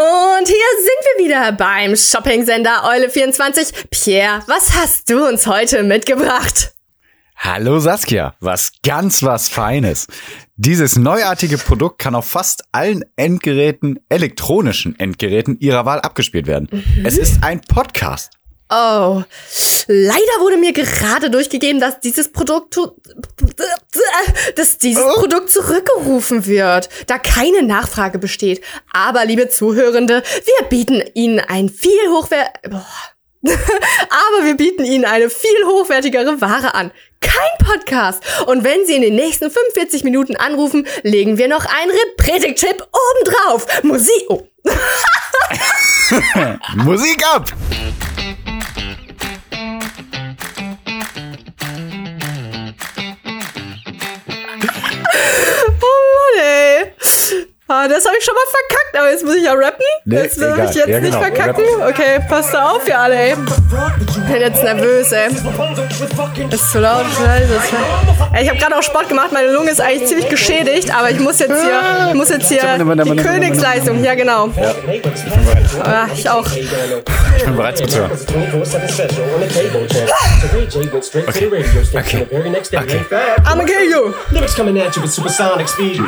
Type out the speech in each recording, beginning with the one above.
Und hier sind wir wieder beim Shopping-Sender Eule24. Pierre, was hast du uns heute mitgebracht? Hallo Saskia, was ganz was Feines. Dieses neuartige Produkt kann auf fast allen Endgeräten, elektronischen Endgeräten ihrer Wahl abgespielt werden. Mhm. Es ist ein Podcast. Oh, leider wurde mir gerade durchgegeben, dass dieses Produkt, dass dieses oh. Produkt zurückgerufen wird, da keine Nachfrage besteht. Aber, liebe Zuhörende, wir bieten Ihnen ein viel hochwert, aber wir bieten Ihnen eine viel hochwertigere Ware an. Kein Podcast. Und wenn Sie in den nächsten 45 Minuten anrufen, legen wir noch einen Repretik-Chip obendrauf. Musik, oh. Musik ab! ほんまね、Ah, das habe ich schon mal verkackt, aber jetzt muss ich ja rappen. Nee, das darf ich jetzt ja, nicht genau. verkacken. Okay, passt da auf, ihr alle, ey. Ich bin jetzt nervös, ey. Ist zu laut. Ey, ich habe gerade auch Sport gemacht, meine Lunge ist eigentlich ziemlich geschädigt, aber ich muss jetzt hier, ich muss jetzt hier die Königsleistung. Ja, genau. Ja. Ja, ich auch. Ich bin bereit zu hören. Okay. Okay. Okay. I'ma kill you. Lyrics coming at you with supersonic speed.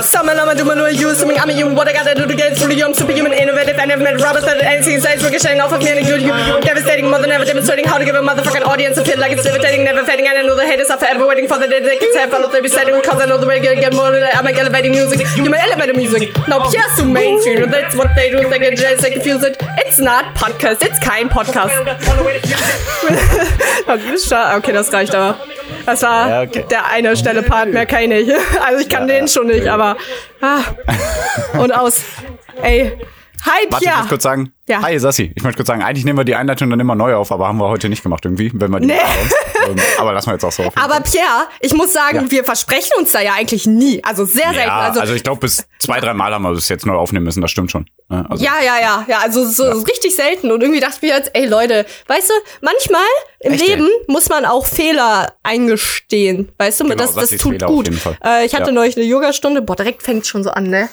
Summon, I'm a use something I'm a human. What I gotta do to get through you? I'm superhuman, innovative. I never met Robert that anything. We're getting off of me and good you. Devastating mother, never demonstrating how to give a motherfucking audience a feel like it's levitating, never fading. And I know the haters are forever waiting for the day they can say, follow the setting because I know the way to get more. I'm like elevating music. You may elevate music. Now, Pierre's too mainstream. That's what they do. They get they confuse it. It's not podcast. It's kein Podcast. okay, das reicht aber. Das war ja, okay. der eine Stelle Part, mehr keine ich. Also ich kann ja, den schon nicht, aber. Ah. Und aus. Ey. Hi, Pierre. Warte, ich muss kurz sagen. Ja. Hi, Sassi. Ich möchte kurz sagen, eigentlich nehmen wir die Einleitung dann immer neu auf, aber haben wir heute nicht gemacht irgendwie, wenn wir die nee. ähm, Aber lassen wir jetzt auch so auf. Aber Pierre, ich muss sagen, ja. wir versprechen uns da ja eigentlich nie. Also sehr selten. Ja, also, also ich glaube, bis zwei, drei Mal haben wir das jetzt neu aufnehmen müssen, das stimmt schon. Also, ja, ja, ja, ja. Also so ja. richtig selten. Und irgendwie dachte ich mir jetzt, ey Leute, weißt du, manchmal im Echt, Leben ey? muss man auch Fehler eingestehen. Weißt du, genau, das, das tut Fehler gut. Äh, ich hatte neulich eine Yogastunde, boah, direkt fängt schon so an, ne?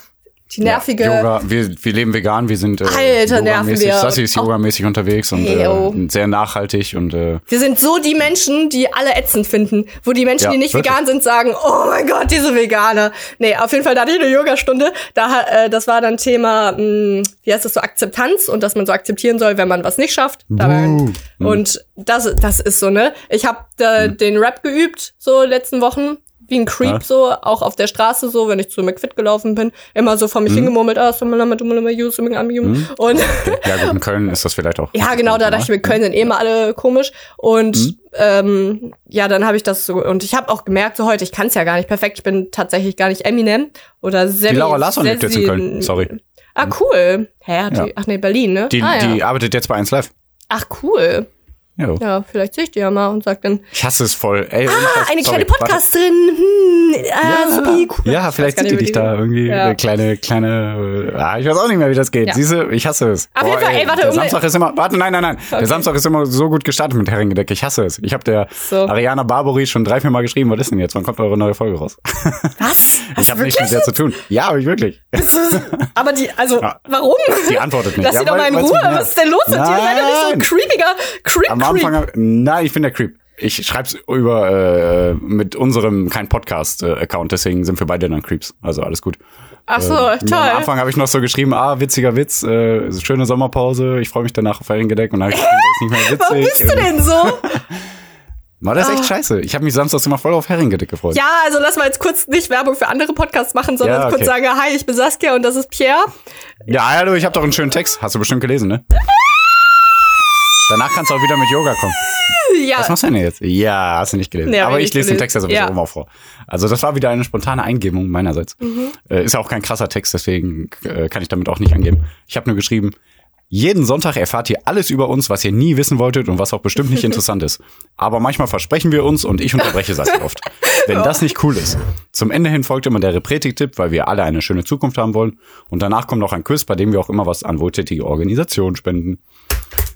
Die nervige. Ja, Yoga, wir, wir leben vegan, wir sind äh, Alter, nerven wir. Sassi ist yogamäßig unterwegs und äh, sehr nachhaltig und äh, Wir sind so die Menschen, die alle ätzend finden, wo die Menschen, ja, die nicht wirklich? vegan sind, sagen, oh mein Gott, diese Veganer. Nee, auf jeden Fall, da hatte ich eine Yogastunde, da äh, das war dann Thema, mh, hm, wie heißt das so, Akzeptanz und dass man so akzeptieren soll, wenn man was nicht schafft. Mhm. Und das, das ist so, ne? Ich habe äh, mhm. den Rap geübt, so letzten Wochen wie ein Creep ja. so, auch auf der Straße so, wenn ich zu McFit gelaufen bin, immer so vor mich mhm. hingemurmelt, ah, so mhm. und ja gut, in Köln ist das vielleicht auch. Ja, genau, da dachte ich mir, Köln sind eh immer alle komisch und mhm. ähm, ja, dann habe ich das so und ich habe auch gemerkt so heute, ich kann es ja gar nicht perfekt, ich bin tatsächlich gar nicht Eminem oder sehr Die Laura Larsson lebt jetzt in Köln, sorry. Ah, cool. Hä, ja. ach nee, Berlin, ne? Die, ah, ja. die arbeitet jetzt bei 1 Live. Ach, cool. Jo. Ja, vielleicht sehe ich die ja mal und sag dann. Ich hasse es voll. Ey, ah, eine kleine Podcasterin. Hm, äh, ja, cool. ja, vielleicht sieht die dich da irgendwie ja. eine kleine, kleine. Ah, ich weiß auch nicht mehr, wie das geht. Ja. Siehste, ich hasse es. Auf jeden Fall, ey, warte, der Samstag ist immer. Warte, nein, nein, nein. Okay. Der Samstag ist immer so gut gestartet mit Herringedeck. Ich hasse es. Ich habe der so. Ariana Barbori schon drei, vier Mal geschrieben. Was ist denn jetzt? Wann kommt eure neue Folge raus? Was? ich habe nichts mit der zu tun. Ja, habe ich wirklich. Aber die, also, ja. warum? Die antwortet nicht. Lass sie doch mal in Ruhe. Was ist denn los mit dir? Sei doch nicht so ein creepiger Creep, Anfang, Nein, ich bin der Creep. Ich schreib's über äh, mit unserem kein Podcast-Account, deswegen sind wir beide dann Creeps. Also alles gut. Ach so, äh, toll. Am Anfang habe ich noch so geschrieben, ah, witziger Witz, äh, schöne Sommerpause, ich freue mich danach auf Feriengedeck und dann habe ich geschrieben, das ist nicht mehr witzig. Warum bist du denn so? War das echt oh. scheiße? Ich habe mich samstags immer voll auf Herringedeck gefreut. Ja, also lass mal jetzt kurz nicht Werbung für andere Podcasts machen, sondern ja, okay. kurz sagen, hi, ich bin Saskia und das ist Pierre. Ja, hallo, ich habe doch einen schönen Text. Hast du bestimmt gelesen, ne? Danach kannst du auch wieder mit Yoga kommen. Ja. Was machst du denn jetzt? Ja, hast du nicht gelesen. Ja, Aber ich lese den Text ja sowieso ja. immer vor. Also das war wieder eine spontane Eingebung meinerseits. Mhm. Äh, ist auch kein krasser Text, deswegen äh, kann ich damit auch nicht angeben. Ich habe nur geschrieben, jeden Sonntag erfahrt ihr alles über uns, was ihr nie wissen wolltet und was auch bestimmt nicht interessant ist. Aber manchmal versprechen wir uns und ich unterbreche Sassi oft. Wenn das nicht cool ist. Zum Ende hin folgt immer der Repretik-Tipp, weil wir alle eine schöne Zukunft haben wollen. Und danach kommt noch ein Quiz, bei dem wir auch immer was an wohltätige Organisationen spenden.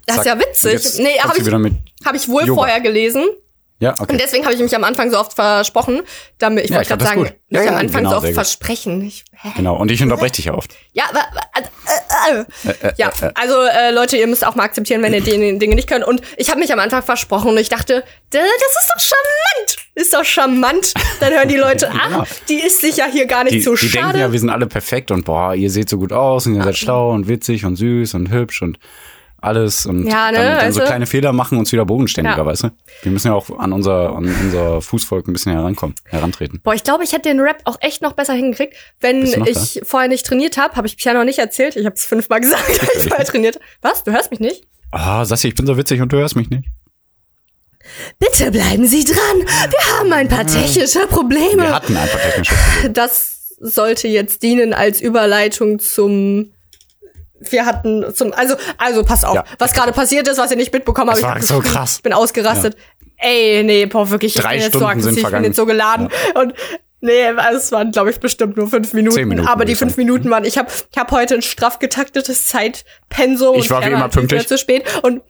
Das ist ja witzig. Nee, habe ich, hab ich wohl Yoga. vorher gelesen. Ja, okay. Und deswegen habe ich mich am Anfang so oft versprochen, damit ich ja, wollte gerade sagen, ja, mich ja, am Anfang genau, so oft versprechen. Ich, genau, und ich unterbreche dich ja oft. Ja, aber, Äh, ja, also äh, Leute, ihr müsst auch mal akzeptieren, wenn ihr die Dinge nicht könnt. Und ich habe mich am Anfang versprochen und ich dachte, das ist doch charmant. Ist doch charmant. Dann hören die Leute, ach, genau. die ist sich ja hier gar nicht die, so die schade. Die denken ja, wir sind alle perfekt und boah, ihr seht so gut aus und ihr seid schlau und witzig und süß und hübsch und alles und ja, ne, dann, dann also, so kleine Fehler machen uns wieder bodenständiger, ja. weißt du? Wir müssen ja auch an unser, an unser Fußvolk ein bisschen herankommen, herantreten. Boah, ich glaube, ich hätte den Rap auch echt noch besser hingekriegt, wenn ich da? vorher nicht trainiert habe. Habe ich noch nicht erzählt. Ich habe es fünfmal gesagt, ich vorher trainiert. Was? Du hörst mich nicht? Ah, oh, Sassi, ich bin so witzig und du hörst mich nicht. Bitte bleiben Sie dran. Wir haben ein paar technische Probleme. Wir hatten ein paar technische Probleme. Das sollte jetzt dienen als Überleitung zum wir hatten zum, also, also pass auf, ja, was gerade passiert ist, was ihr nicht mitbekommen habt. Das war so krass. Ich bin ausgerastet. Ja. Ey, nee, boah, wirklich, Drei ich bin jetzt so aggressiv, ich bin jetzt so geladen. Ja. Und nee, also es waren, glaube ich, bestimmt nur fünf Minuten. Zehn Minuten aber die fünf Minuten waren, ich habe ich hab heute ein straff getaktetes Zeitpensum. Ich war wie immer pünktlich. zu spät. Und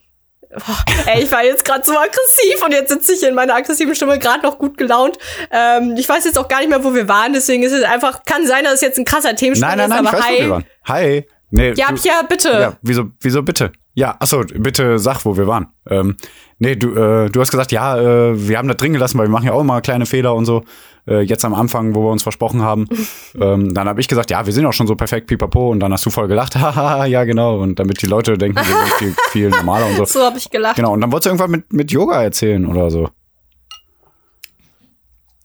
Boah, ey, ich war jetzt gerade so aggressiv und jetzt sitze ich in meiner aggressiven Stimme gerade noch gut gelaunt. Ähm, ich weiß jetzt auch gar nicht mehr, wo wir waren, deswegen ist es einfach, kann sein, dass es jetzt ein krasser Themensprung nein, nein, nein, ist, aber ich weiß, hi. Wo wir waren. Hi. Nee, ja, du, ja, bitte. Ja, wieso, wieso bitte? Ja, achso, bitte sag, wo wir waren. Ähm, nee, du, äh, du hast gesagt, ja, äh, wir haben das drin gelassen, weil wir machen ja auch immer kleine Fehler und so. Äh, jetzt am Anfang, wo wir uns versprochen haben. ähm, dann habe ich gesagt, ja, wir sind auch schon so perfekt, pipapo. Und dann hast du voll gelacht, haha, ja, genau. Und damit die Leute denken, wir sind viel, viel normaler und so. So habe ich gelacht. Genau, und dann wolltest du irgendwann mit, mit Yoga erzählen oder so.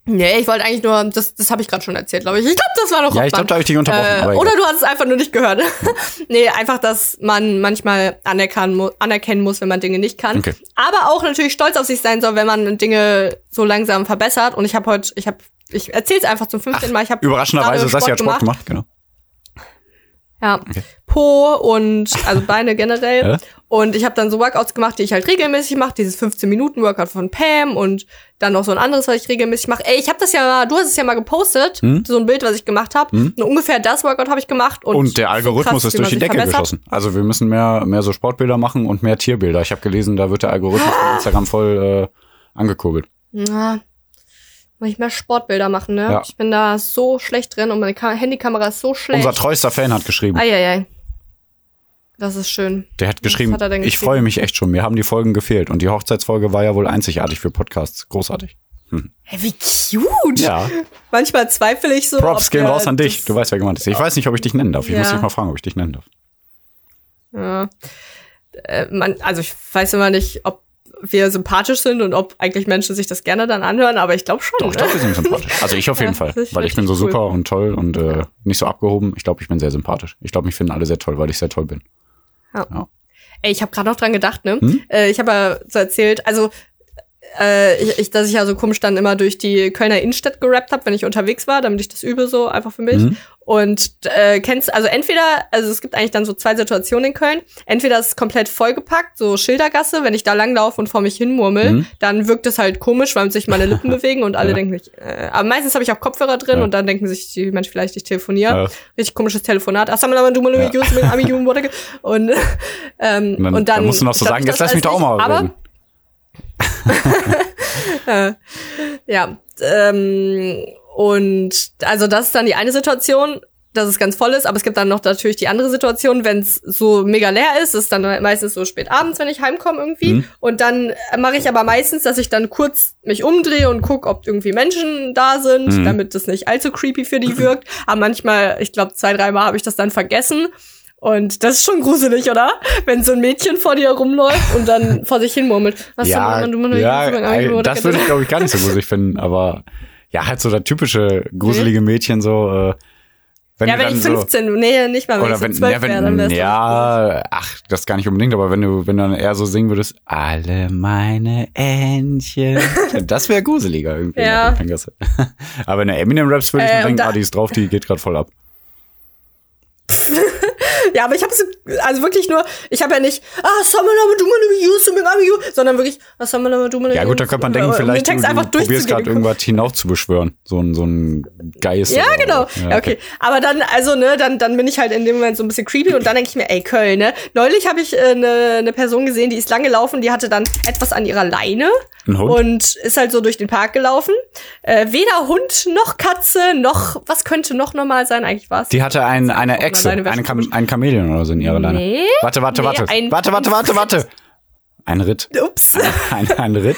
Nee, ich wollte eigentlich nur, das, das habe ich gerade schon erzählt, glaube ich. Ich glaube, das war noch Ja, ich glaube, da habe ich dich unterbrochen. Äh, oder du hast es einfach nur nicht gehört. nee, einfach, dass man manchmal anerkennen, mu anerkennen muss, wenn man Dinge nicht kann. Okay. Aber auch natürlich stolz auf sich sein soll, wenn man Dinge so langsam verbessert. Und ich habe heute, ich habe, ich erzähl's einfach zum 15. Ach, Mal. Ich habe überraschenderweise, Sassi hat Sport gemacht, genau. Ja, okay. Po und also Beine generell. Und ich habe dann so Workouts gemacht, die ich halt regelmäßig mache. Dieses 15-Minuten-Workout von Pam und dann noch so ein anderes, was ich regelmäßig mache. Ey, ich habe das ja, du hast es ja mal gepostet, hm? so ein Bild, was ich gemacht habe. Hm? ungefähr das Workout habe ich gemacht. Und, und der Algorithmus so krass, ist durch die Decke verbessert. geschossen. Also wir müssen mehr, mehr so Sportbilder machen und mehr Tierbilder. Ich habe gelesen, da wird der Algorithmus von Instagram voll äh, angekurbelt. Ja, muss ich mehr Sportbilder machen, ne? Ja. Ich bin da so schlecht drin und meine Ka Handykamera ist so schlecht. Unser treuester Fan hat geschrieben. Eieiei. Das ist schön. Der hat geschrieben, hat ich freue mich echt schon. Mir haben die Folgen gefehlt. Und die Hochzeitsfolge war ja wohl einzigartig für Podcasts. Großartig. Hm. Hey, wie cute. Ja. Manchmal zweifle ich so. Props gehen raus an dich. Du weißt, wer gemeint ist. Ich weiß nicht, ob ich dich nennen darf. Ich ja. muss dich mal fragen, ob ich dich nennen darf. Ja. Äh, man, also ich weiß immer nicht, ob wir sympathisch sind und ob eigentlich Menschen sich das gerne dann anhören, aber ich glaube schon. Doch, ich glaube, wir sind sympathisch. Also ich auf jeden ja, Fall, weil ich bin so super und toll und äh, nicht so abgehoben. Ich glaube, ich bin sehr sympathisch. Ich glaube, mich finden alle sehr toll, weil ich sehr toll bin. Ja. ja. Ey, ich habe gerade noch dran gedacht, ne? Hm? Äh, ich habe ja so erzählt, also äh, ich, ich, dass ich ja so komisch dann immer durch die Kölner Innenstadt gerappt habe, wenn ich unterwegs war, damit ich das übe so einfach für mich. Mhm. Und äh, kennst also entweder, also es gibt eigentlich dann so zwei Situationen in Köln. Entweder ist es komplett vollgepackt, so Schildergasse, wenn ich da langlaufe und vor mich hinmurmel, mhm. dann wirkt es halt komisch, weil sich meine Lippen bewegen und alle ja. denken sich, äh, aber meistens habe ich auch Kopfhörer drin ja. und dann denken sich die Menschen vielleicht, ich telefoniere. Ja. Richtig komisches Telefonat. Ach, du du mal und ähm, und dann, und dann musst du noch so sagen, jetzt lass mich doch auch mal aber, ja, ähm, und also das ist dann die eine Situation, dass es ganz voll ist, aber es gibt dann noch natürlich die andere Situation, wenn es so mega leer ist, ist dann meistens so spät abends, wenn ich heimkomme irgendwie. Mhm. Und dann mache ich aber meistens, dass ich dann kurz mich umdrehe und gucke, ob irgendwie Menschen da sind, mhm. damit das nicht allzu creepy für die wirkt. Aber manchmal, ich glaube, zwei, dreimal habe ich das dann vergessen. Und das ist schon gruselig, oder? Wenn so ein Mädchen vor dir rumläuft und dann vor sich hin murmelt. Was ja, du, du, ja, ja das würde ich, glaube ich, gar nicht so gruselig finden. Aber ja, halt so der typische gruselige Mädchen so. Äh, wenn ja, wenn ich 15, so, nee, nicht mal, wenn oder ich wenn, 12 ja, wenn, wäre, dann wär's Ja, ach, das gar nicht unbedingt, aber wenn du, wenn du dann eher so singen würdest, alle meine Entchen, das wäre gruseliger irgendwie. Ja. aber wenn du Eminem raps, würde ich äh, denken, ah, die ist drauf, die geht gerade voll ab. ja, aber ich habe also wirklich nur, ich habe ja nicht, ah, Samalama Dumana sondern wirklich, ah, Samalama Dumana Ja gut, da könnte man denken, vielleicht du, du probierst gerade irgendwas hinauf zu beschwören, so ein so ein Geist. Ja, genau. Ja, okay. okay. Aber dann also ne, dann dann bin ich halt in dem Moment so ein bisschen creepy und dann denke ich mir, ey Köln, ne? Neulich habe ich eine äh, ne Person gesehen, die ist lang gelaufen, die hatte dann etwas an ihrer Leine? Und ist halt so durch den Park gelaufen. Äh, weder Hund noch Katze noch, was könnte noch normal sein? Eigentlich war es. Die hatte ein, eine Echse, eine Kam ein Chamäleon oder so in ihrer Leine. Nee. Warte, warte, nee, warte. Warte, warte, warte, warte. Ein Ritt. Ups. Ein, ein, ein Ritt?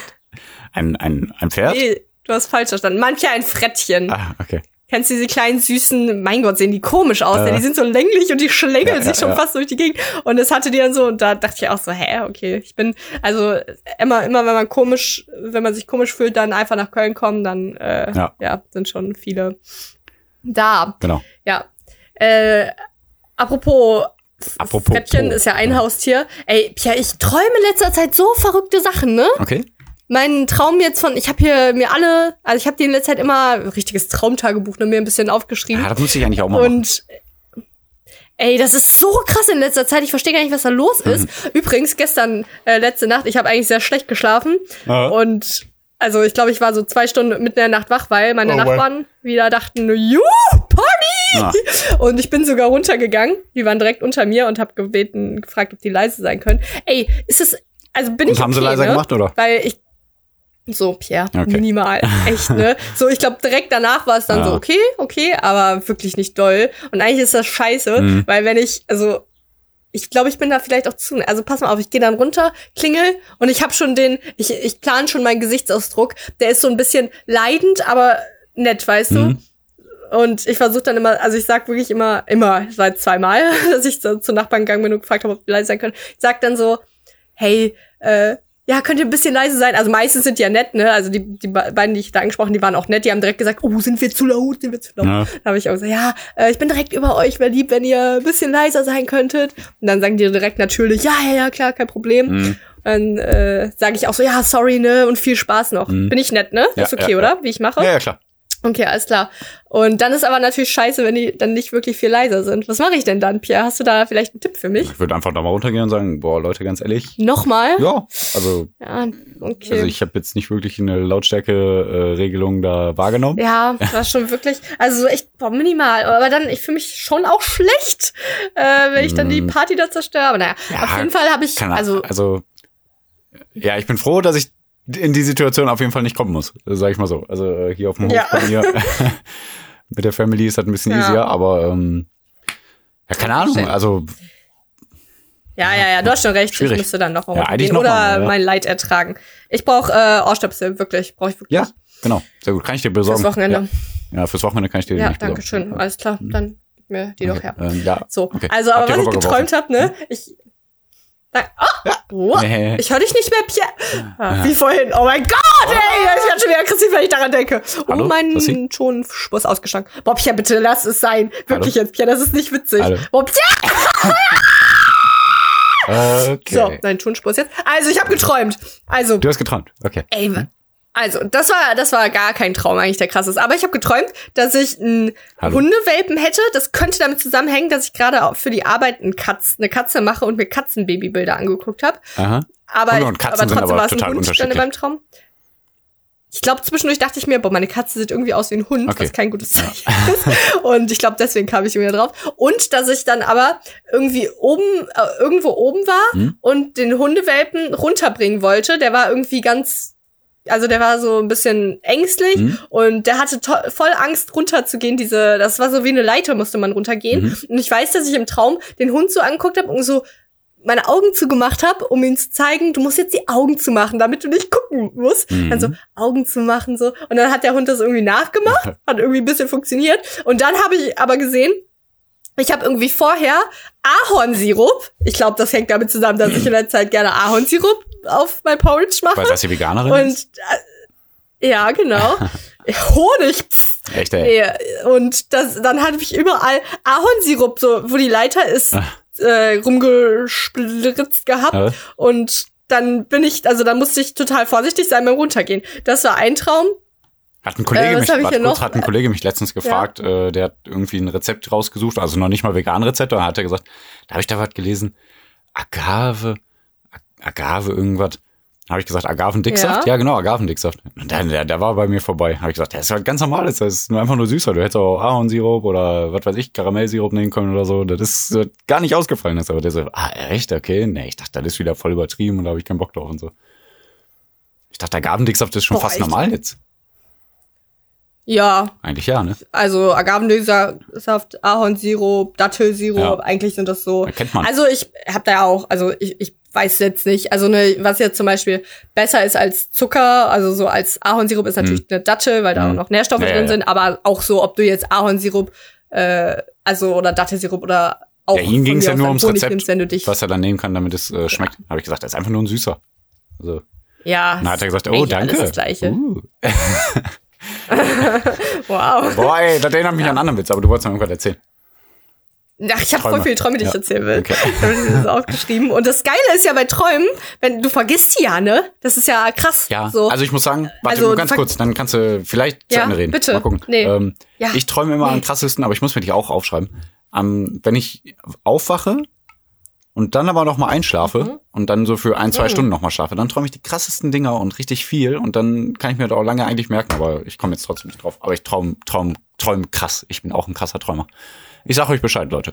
Ein, ein, ein Pferd? Nee, du hast falsch verstanden. Manche ein Frettchen. Ah, okay. Kennst du diese kleinen süßen, mein Gott, sehen die komisch aus, ja. die sind so länglich und die schlängeln ja, sich schon fast durch die Gegend. Und das hatte die dann so, und da dachte ich auch so, hä, okay, ich bin, also immer, immer wenn man komisch, wenn man sich komisch fühlt, dann einfach nach Köln kommen, dann äh, ja. sind schon viele da. Genau. Ja. Äh, apropos Apropos Frettchen ist ja ein Haustier. Ey, Pia, ich träume letzter Zeit so verrückte Sachen, ne? Okay mein Traum jetzt von, ich habe hier mir alle, also ich habe die in letzter Zeit immer richtiges Traumtagebuch ne, mir ein bisschen aufgeschrieben. Ja, das muss ich eigentlich auch mal Und ey, das ist so krass in letzter Zeit. Ich verstehe gar nicht, was da los ist. Mhm. Übrigens gestern äh, letzte Nacht, ich habe eigentlich sehr schlecht geschlafen Aha. und also ich glaube, ich war so zwei Stunden mitten in der Nacht wach, weil meine oh, Nachbarn well. wieder dachten, juhu, Party! Ah. Und ich bin sogar runtergegangen. Die waren direkt unter mir und habe gebeten, gefragt, ob die leise sein können. Ey, ist es also bin und ich haben okay, sie leiser ne? gemacht oder? Weil ich so, Pierre, okay. minimal. Echt, ne? So, ich glaube, direkt danach war es dann ja. so, okay, okay, aber wirklich nicht doll. Und eigentlich ist das scheiße, mhm. weil wenn ich, also, ich glaube, ich bin da vielleicht auch zu. Also pass mal auf, ich gehe dann runter, klingel und ich habe schon den, ich, ich plane schon meinen Gesichtsausdruck. Der ist so ein bisschen leidend, aber nett, weißt mhm. du? Und ich versuche dann immer, also ich sag wirklich immer, immer, seit zweimal, dass ich so zu Nachbarn gegangen bin und gefragt habe, ob die leise sein können. Ich sag dann so, hey, äh, ja, könnt ihr ein bisschen leise sein? Also meistens sind die ja nett, ne? Also die, die beiden, die ich da angesprochen, die waren auch nett. Die haben direkt gesagt, oh, sind wir zu laut, sind wir zu laut. Ja. Da habe ich auch gesagt, ja, äh, ich bin direkt über euch, wäre lieb, wenn ihr ein bisschen leiser sein könntet. Und dann sagen die direkt natürlich, ja, ja, ja, klar, kein Problem. Mhm. Dann äh, sage ich auch so, ja, sorry, ne? Und viel Spaß noch. Mhm. Bin ich nett, ne? Ja, ist okay, ja, oder? Wie ich mache? Ja, ja, klar. Okay, alles klar. Und dann ist aber natürlich scheiße, wenn die dann nicht wirklich viel leiser sind. Was mache ich denn dann, Pierre? Hast du da vielleicht einen Tipp für mich? Ich würde einfach da mal runtergehen und sagen, boah, Leute, ganz ehrlich. Nochmal? Ja, also. Ja, okay. Also ich habe jetzt nicht wirklich eine Lautstärke-Regelung da wahrgenommen. Ja, das war schon wirklich, also so echt boah, minimal. Aber dann, ich fühle mich schon auch schlecht, äh, wenn ich dann die mm. Party da zerstöre. Aber naja, ja, auf jeden Fall habe ich, also. Also, ja, ich bin froh, dass ich in die Situation auf jeden Fall nicht kommen muss, sag ich mal so. Also äh, hier auf dem Hof ja. bei mir mit der Family ist das ein bisschen ja. easier, aber ähm, ja, keine Ahnung, also ja, ja, ja, du hast schon recht. Schwierig. Ich müsste dann noch ja, gehen noch oder mal, ja. mein Leid ertragen. Ich brauche äh, Ohrstöpsel, wirklich. Brauche ich wirklich. Ja, genau. Sehr gut. Kann ich dir besorgen. Fürs Wochenende. Ja, ja fürs Wochenende kann ich dir ja, die danke schön. Alles klar. Dann gib mir die okay. doch her. Ähm, ja. So. Okay. Also, aber was ich geträumt habe, ne? Hm? Ich Oh, oh, nee. Ich höre dich nicht mehr, Pierre. Ah, wie vorhin. Oh mein Gott, ey, ich werde schon wieder aggressiv, wenn ich daran denke. Hallo? Oh, mein schon Spurs ausgeschlagen. Boah, Pierre, bitte lass es sein. Wirklich Hallo? jetzt, Pierre, das ist nicht witzig. Hallo? Boah, Pierre! okay. So, dein Tonspur ist jetzt. Also, ich habe geträumt. Also. Du hast geträumt, okay. Ey, also, das war, das war gar kein Traum eigentlich, der krass ist. Aber ich habe geträumt, dass ich einen Hallo. Hundewelpen hätte. Das könnte damit zusammenhängen, dass ich gerade für die Arbeit einen Katz, eine Katze mache und mir Katzenbabybilder angeguckt habe. Aha. Aber, Hunde und Katzen aber trotzdem war es ein Hund meinem Traum. Ich glaube, zwischendurch dachte ich mir, boah, meine Katze sieht irgendwie aus wie ein Hund, okay. was kein gutes Zeichen ist. Und ich glaube, deswegen kam ich wieder drauf. Und dass ich dann aber irgendwie oben, äh, irgendwo oben war hm? und den Hundewelpen runterbringen wollte. Der war irgendwie ganz also der war so ein bisschen ängstlich mhm. und der hatte voll Angst runterzugehen. Diese, das war so wie eine Leiter, musste man runtergehen. Mhm. Und ich weiß, dass ich im Traum den Hund so angeguckt habe und so meine Augen zugemacht habe, um ihm zu zeigen, du musst jetzt die Augen zu machen, damit du nicht gucken musst. Mhm. Dann so Augen zu machen so und dann hat der Hund das irgendwie nachgemacht, hat irgendwie ein bisschen funktioniert und dann habe ich aber gesehen, ich habe irgendwie vorher Ahornsirup. Ich glaube, das hängt damit zusammen, dass ich in der Zeit gerne Ahornsirup auf mein Porridge mache. Weil das die Veganerin und, ist? Äh, ja, genau. Honig. Pff. Echt, ey? Und das, dann hatte ich überall Ahornsirup, so, wo die Leiter ist, ah. äh, rumgesplitzt gehabt. Ja. Und dann bin ich, also da musste ich total vorsichtig sein beim Runtergehen. Das war ein Traum. Hat ein Kollege, äh, mich, kurz, noch? hat ein Kollege mich letztens gefragt, ja. äh, der hat irgendwie ein Rezept rausgesucht, also noch nicht mal vegan Rezept, da hat er gesagt, da habe ich da was gelesen, Agave, Agave irgendwas. Habe ich gesagt, Agavendicksaft? Ja, ja genau, Agavendicksaft. Und der, der, der war bei mir vorbei. Habe ich gesagt, das ist halt ganz normal, das ist nur einfach nur süßer. Du hättest auch Ahornsirup oder was weiß ich, Karamellsirup nehmen können oder so. Das ist gar nicht ausgefallen. Ist. Aber der so, ah, echt? Okay. Nee, ich dachte, das ist wieder voll übertrieben und da habe ich keinen Bock drauf und so. Ich dachte, Agavendicksaft ist schon Boah, fast echt? normal jetzt. Ja. Eigentlich ja, ne? Also Agavendicksaft, Ahornsirup, Dattelsirup, ja. eigentlich sind das so. Erkennt man. Also ich habe da ja auch, also ich, ich weiß jetzt nicht, also ne, was jetzt zum Beispiel besser ist als Zucker, also so als Ahornsirup ist natürlich hm. eine Dattel, weil da hm. auch noch Nährstoffe ja, drin ja. sind, aber auch so, ob du jetzt Ahornsirup, äh, also oder Dattelsirup oder auch ja, ihm ging es ja nur ums Rezept, nimmst, wenn du dich was er dann nehmen kann, damit es äh, schmeckt. Ja. Habe ich gesagt, er ist einfach nur ein Süßer. Also, ja. Dann hat er gesagt, oh, danke. Das Gleiche. Uh. wow. Boah, ey, das erinnert mich an einen anderen Witz, aber du wolltest mir irgendwas erzählen. Ach, ich habe voll viele Träume, die ich erzählen will. Okay. Ich habe das aufgeschrieben. Und das Geile ist ja bei Träumen, wenn du vergisst sie ja, ne? Das ist ja krass. Ja, so. also ich muss sagen, warte also, ganz kurz, dann kannst du vielleicht zu ja, Ende reden. bitte. Mal gucken. Nee. Ähm, ja. Ich träume immer nee. am krassesten, aber ich muss mir die auch aufschreiben. Um, wenn ich aufwache und dann aber noch mal einschlafe mhm. und dann so für ein, zwei mhm. Stunden noch mal schlafe, dann träume ich die krassesten Dinger und richtig viel und dann kann ich mir das auch lange eigentlich merken, aber ich komme jetzt trotzdem nicht drauf. Aber ich traum, traum, träum krass. Ich bin auch ein krasser Träumer. Ich sag euch Bescheid, Leute.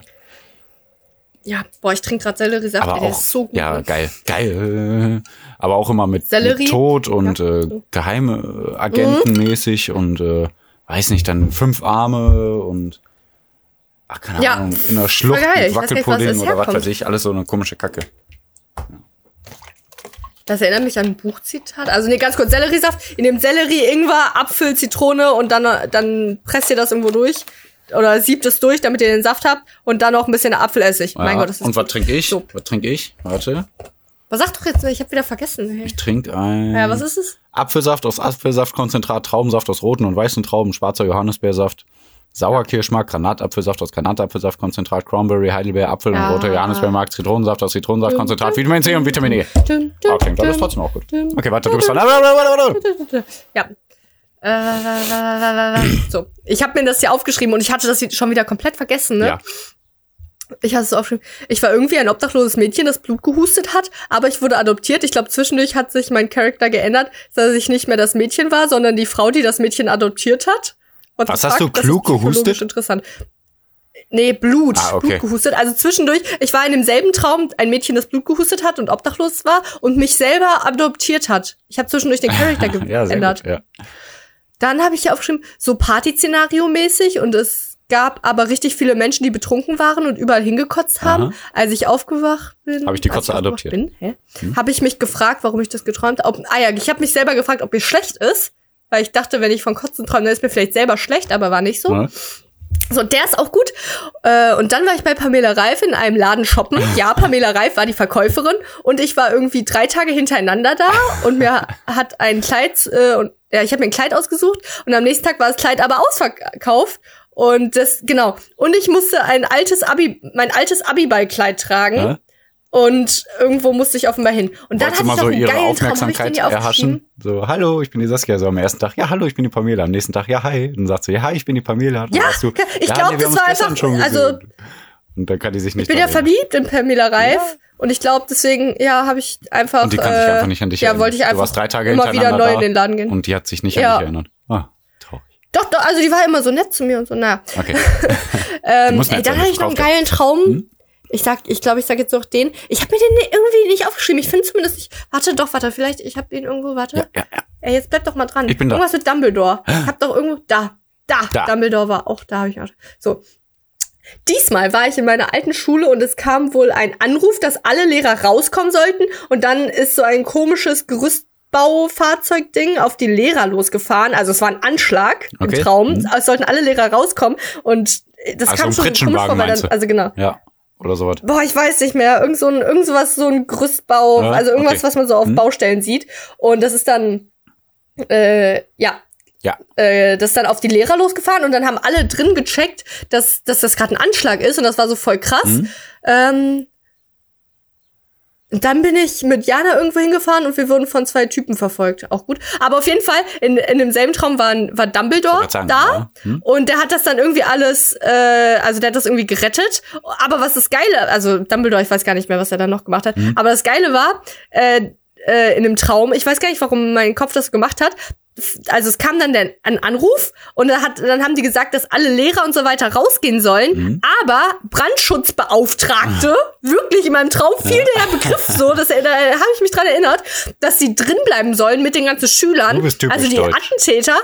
Ja, boah, ich trinke gerade Selleriesaft, der auch, ist so gut. Ja, geil, geil. Aber auch immer mit, mit Tod und ja. äh, geheime Agenten mäßig mhm. und äh, weiß nicht, dann fünf Arme und ach, keine ja, Ahnung, in der Schlucht mit Wackelpudding nicht, oder was weiß ich, alles so eine komische Kacke. Das erinnert mich an ein Buchzitat. Also nee, ganz kurz, Selleriesaft. In dem Sellerie, Ingwer, Apfel, Zitrone und dann, dann presst ihr das irgendwo durch oder siebt es durch, damit ihr den Saft habt und dann noch ein bisschen Apfelessig. Ja. Mein Gott, das ist Und was trinke ich? So. Was trinke ich? Warte. Was sag doch jetzt? Ich habe wieder vergessen. Hey. Ich trinke ein Ja, was ist es? Apfelsaft aus Apfelsaftkonzentrat, Traubensaft aus roten und weißen Trauben, schwarzer Johannisbeersaft, Sauerkirschmark, Granatapfelsaft aus Granatapfelsaftkonzentrat, Cranberry, Heidelbeer, Apfel und roter Johannisbeermark, Zitronensaft aus Zitronensaftkonzentrat, Vitamin C und Vitamin E. Ah, klingt alles trotzdem auch gut. Okay, warte, du bist dran. Ja, so, ich habe mir das hier aufgeschrieben und ich hatte das schon wieder komplett vergessen, ne? Ja. Ich hatte es aufgeschrieben. Ich war irgendwie ein obdachloses Mädchen, das Blut gehustet hat, aber ich wurde adoptiert. Ich glaube, zwischendurch hat sich mein Charakter geändert, dass ich nicht mehr das Mädchen war, sondern die Frau, die das Mädchen adoptiert hat. Und Was hast du klug gehustet? Interessant. Nee, Blut. Ah, okay. Blut gehustet. Also zwischendurch, ich war in demselben Traum, ein Mädchen, das Blut gehustet hat und obdachlos war und mich selber adoptiert hat. Ich habe zwischendurch den Charakter geändert. ja, ja. Dann habe ich ja aufgeschrieben, so Party-Szenario-mäßig und es gab aber richtig viele Menschen, die betrunken waren und überall hingekotzt haben. Aha. Als ich aufgewacht bin, habe ich die Kotze adoptiert. Bin? Hm. Habe ich mich gefragt, warum ich das geträumt habe. Ah ja, ich habe mich selber gefragt, ob mir schlecht ist, weil ich dachte, wenn ich von Kotzen träume, dann ist mir vielleicht selber schlecht, aber war nicht so. Ja. So, der ist auch gut. Äh, und dann war ich bei Pamela Reif in einem Laden shoppen. Ja, Pamela Reif war die Verkäuferin und ich war irgendwie drei Tage hintereinander da und mir hat ein Kleid äh, und ja, ich habe mir ein Kleid ausgesucht und am nächsten Tag war das Kleid aber ausverkauft. Und das, genau. Und ich musste ein altes Abi, mein altes Abiballkleid tragen. Ja? Und irgendwo musste ich offenbar hin. Und dann hatte ich so einen ihre geilen Aufmerksamkeit Traum, erhaschen. So, hallo, ich bin die Saskia. So am ersten Tag, ja, hallo, ich bin die Pamela. Am nächsten Tag, ja, hi. Und dann sagt sie, ja, hi, ich bin die Pamela. Und ja, du, ich ja, glaube, nee, das war einfach, also, und dann kann die sich nicht. Ich bin ja verliebt in Pamela Reif. Ja. Und ich glaube, deswegen, ja, habe ich einfach. Und die kann sich einfach nicht an dich ja, erinnern. Ja, wollte ich einfach du warst drei Tage immer wieder neu in den Laden gehen. Und die hat sich nicht ja. an dich erinnert. Ah, traurig. Doch, doch, also die war immer so nett zu mir und so, naja. Okay. ähm, ey, dann hatte ich noch einen geilen Traum. Hm? Ich sag, ich glaube, ich sag jetzt noch den. Ich habe mir den irgendwie nicht aufgeschrieben. Ich finde zumindest nicht. Warte doch, warte, vielleicht, ich habe den irgendwo, warte. Ja, ja, ja. Ey, jetzt bleib doch mal dran. Ich bin da. Irgendwas mit Dumbledore. Ich hab doch irgendwo, da, da, da. Dumbledore war auch da, habe ich auch. So, Diesmal war ich in meiner alten Schule und es kam wohl ein Anruf, dass alle Lehrer rauskommen sollten und dann ist so ein komisches Gerüstbaufahrzeugding auf die Lehrer losgefahren. Also es war ein Anschlag okay. im Traum. Mhm. Es sollten alle Lehrer rauskommen und das also kam schon komisch vor, weil dann, also genau. Ja. Oder sowas. Boah, ich weiß nicht mehr. Irgend so ein, irgend sowas, so ein Gerüstbau, ja, also irgendwas, okay. was man so auf mhm. Baustellen sieht. Und das ist dann, äh, ja, ja. Äh, das ist dann auf die Lehrer losgefahren und dann haben alle drin gecheckt, dass, dass das gerade ein Anschlag ist und das war so voll krass. Mhm. Ähm, dann bin ich mit Jana irgendwo hingefahren und wir wurden von zwei Typen verfolgt. Auch gut. Aber auf jeden Fall, in, in demselben Traum war, war Dumbledore sagen, da. Ja. Hm? Und der hat das dann irgendwie alles, äh, also der hat das irgendwie gerettet. Aber was das Geile, also Dumbledore, ich weiß gar nicht mehr, was er dann noch gemacht hat. Hm? Aber das Geile war, äh, äh, in dem Traum, ich weiß gar nicht, warum mein Kopf das gemacht hat, also es kam dann der, ein Anruf und dann, hat, dann haben die gesagt, dass alle Lehrer und so weiter rausgehen sollen, mhm. aber Brandschutzbeauftragte, ah. wirklich in meinem Traum fiel der Begriff so, dass, da habe ich mich dran erinnert, dass sie drin bleiben sollen mit den ganzen Schülern. Du bist also die deutsch. Attentäter,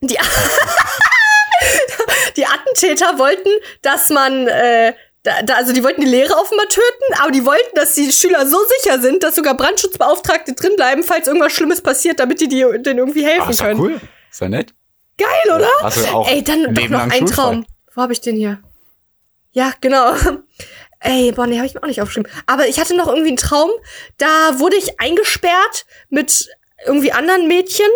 die, die Attentäter wollten, dass man äh, da, da, also die wollten die Lehrer offenbar töten, aber die wollten, dass die Schüler so sicher sind, dass sogar Brandschutzbeauftragte drinbleiben, falls irgendwas Schlimmes passiert, damit die, die denen irgendwie helfen Ach, ist können. cool. Ist ja nett. Geil, oder? Also auch Ey, dann doch noch ein Traum. Wo habe ich den hier? Ja, genau. Ey, boah, nee, habe ich mir auch nicht aufgeschrieben. Aber ich hatte noch irgendwie einen Traum, da wurde ich eingesperrt mit irgendwie anderen Mädchen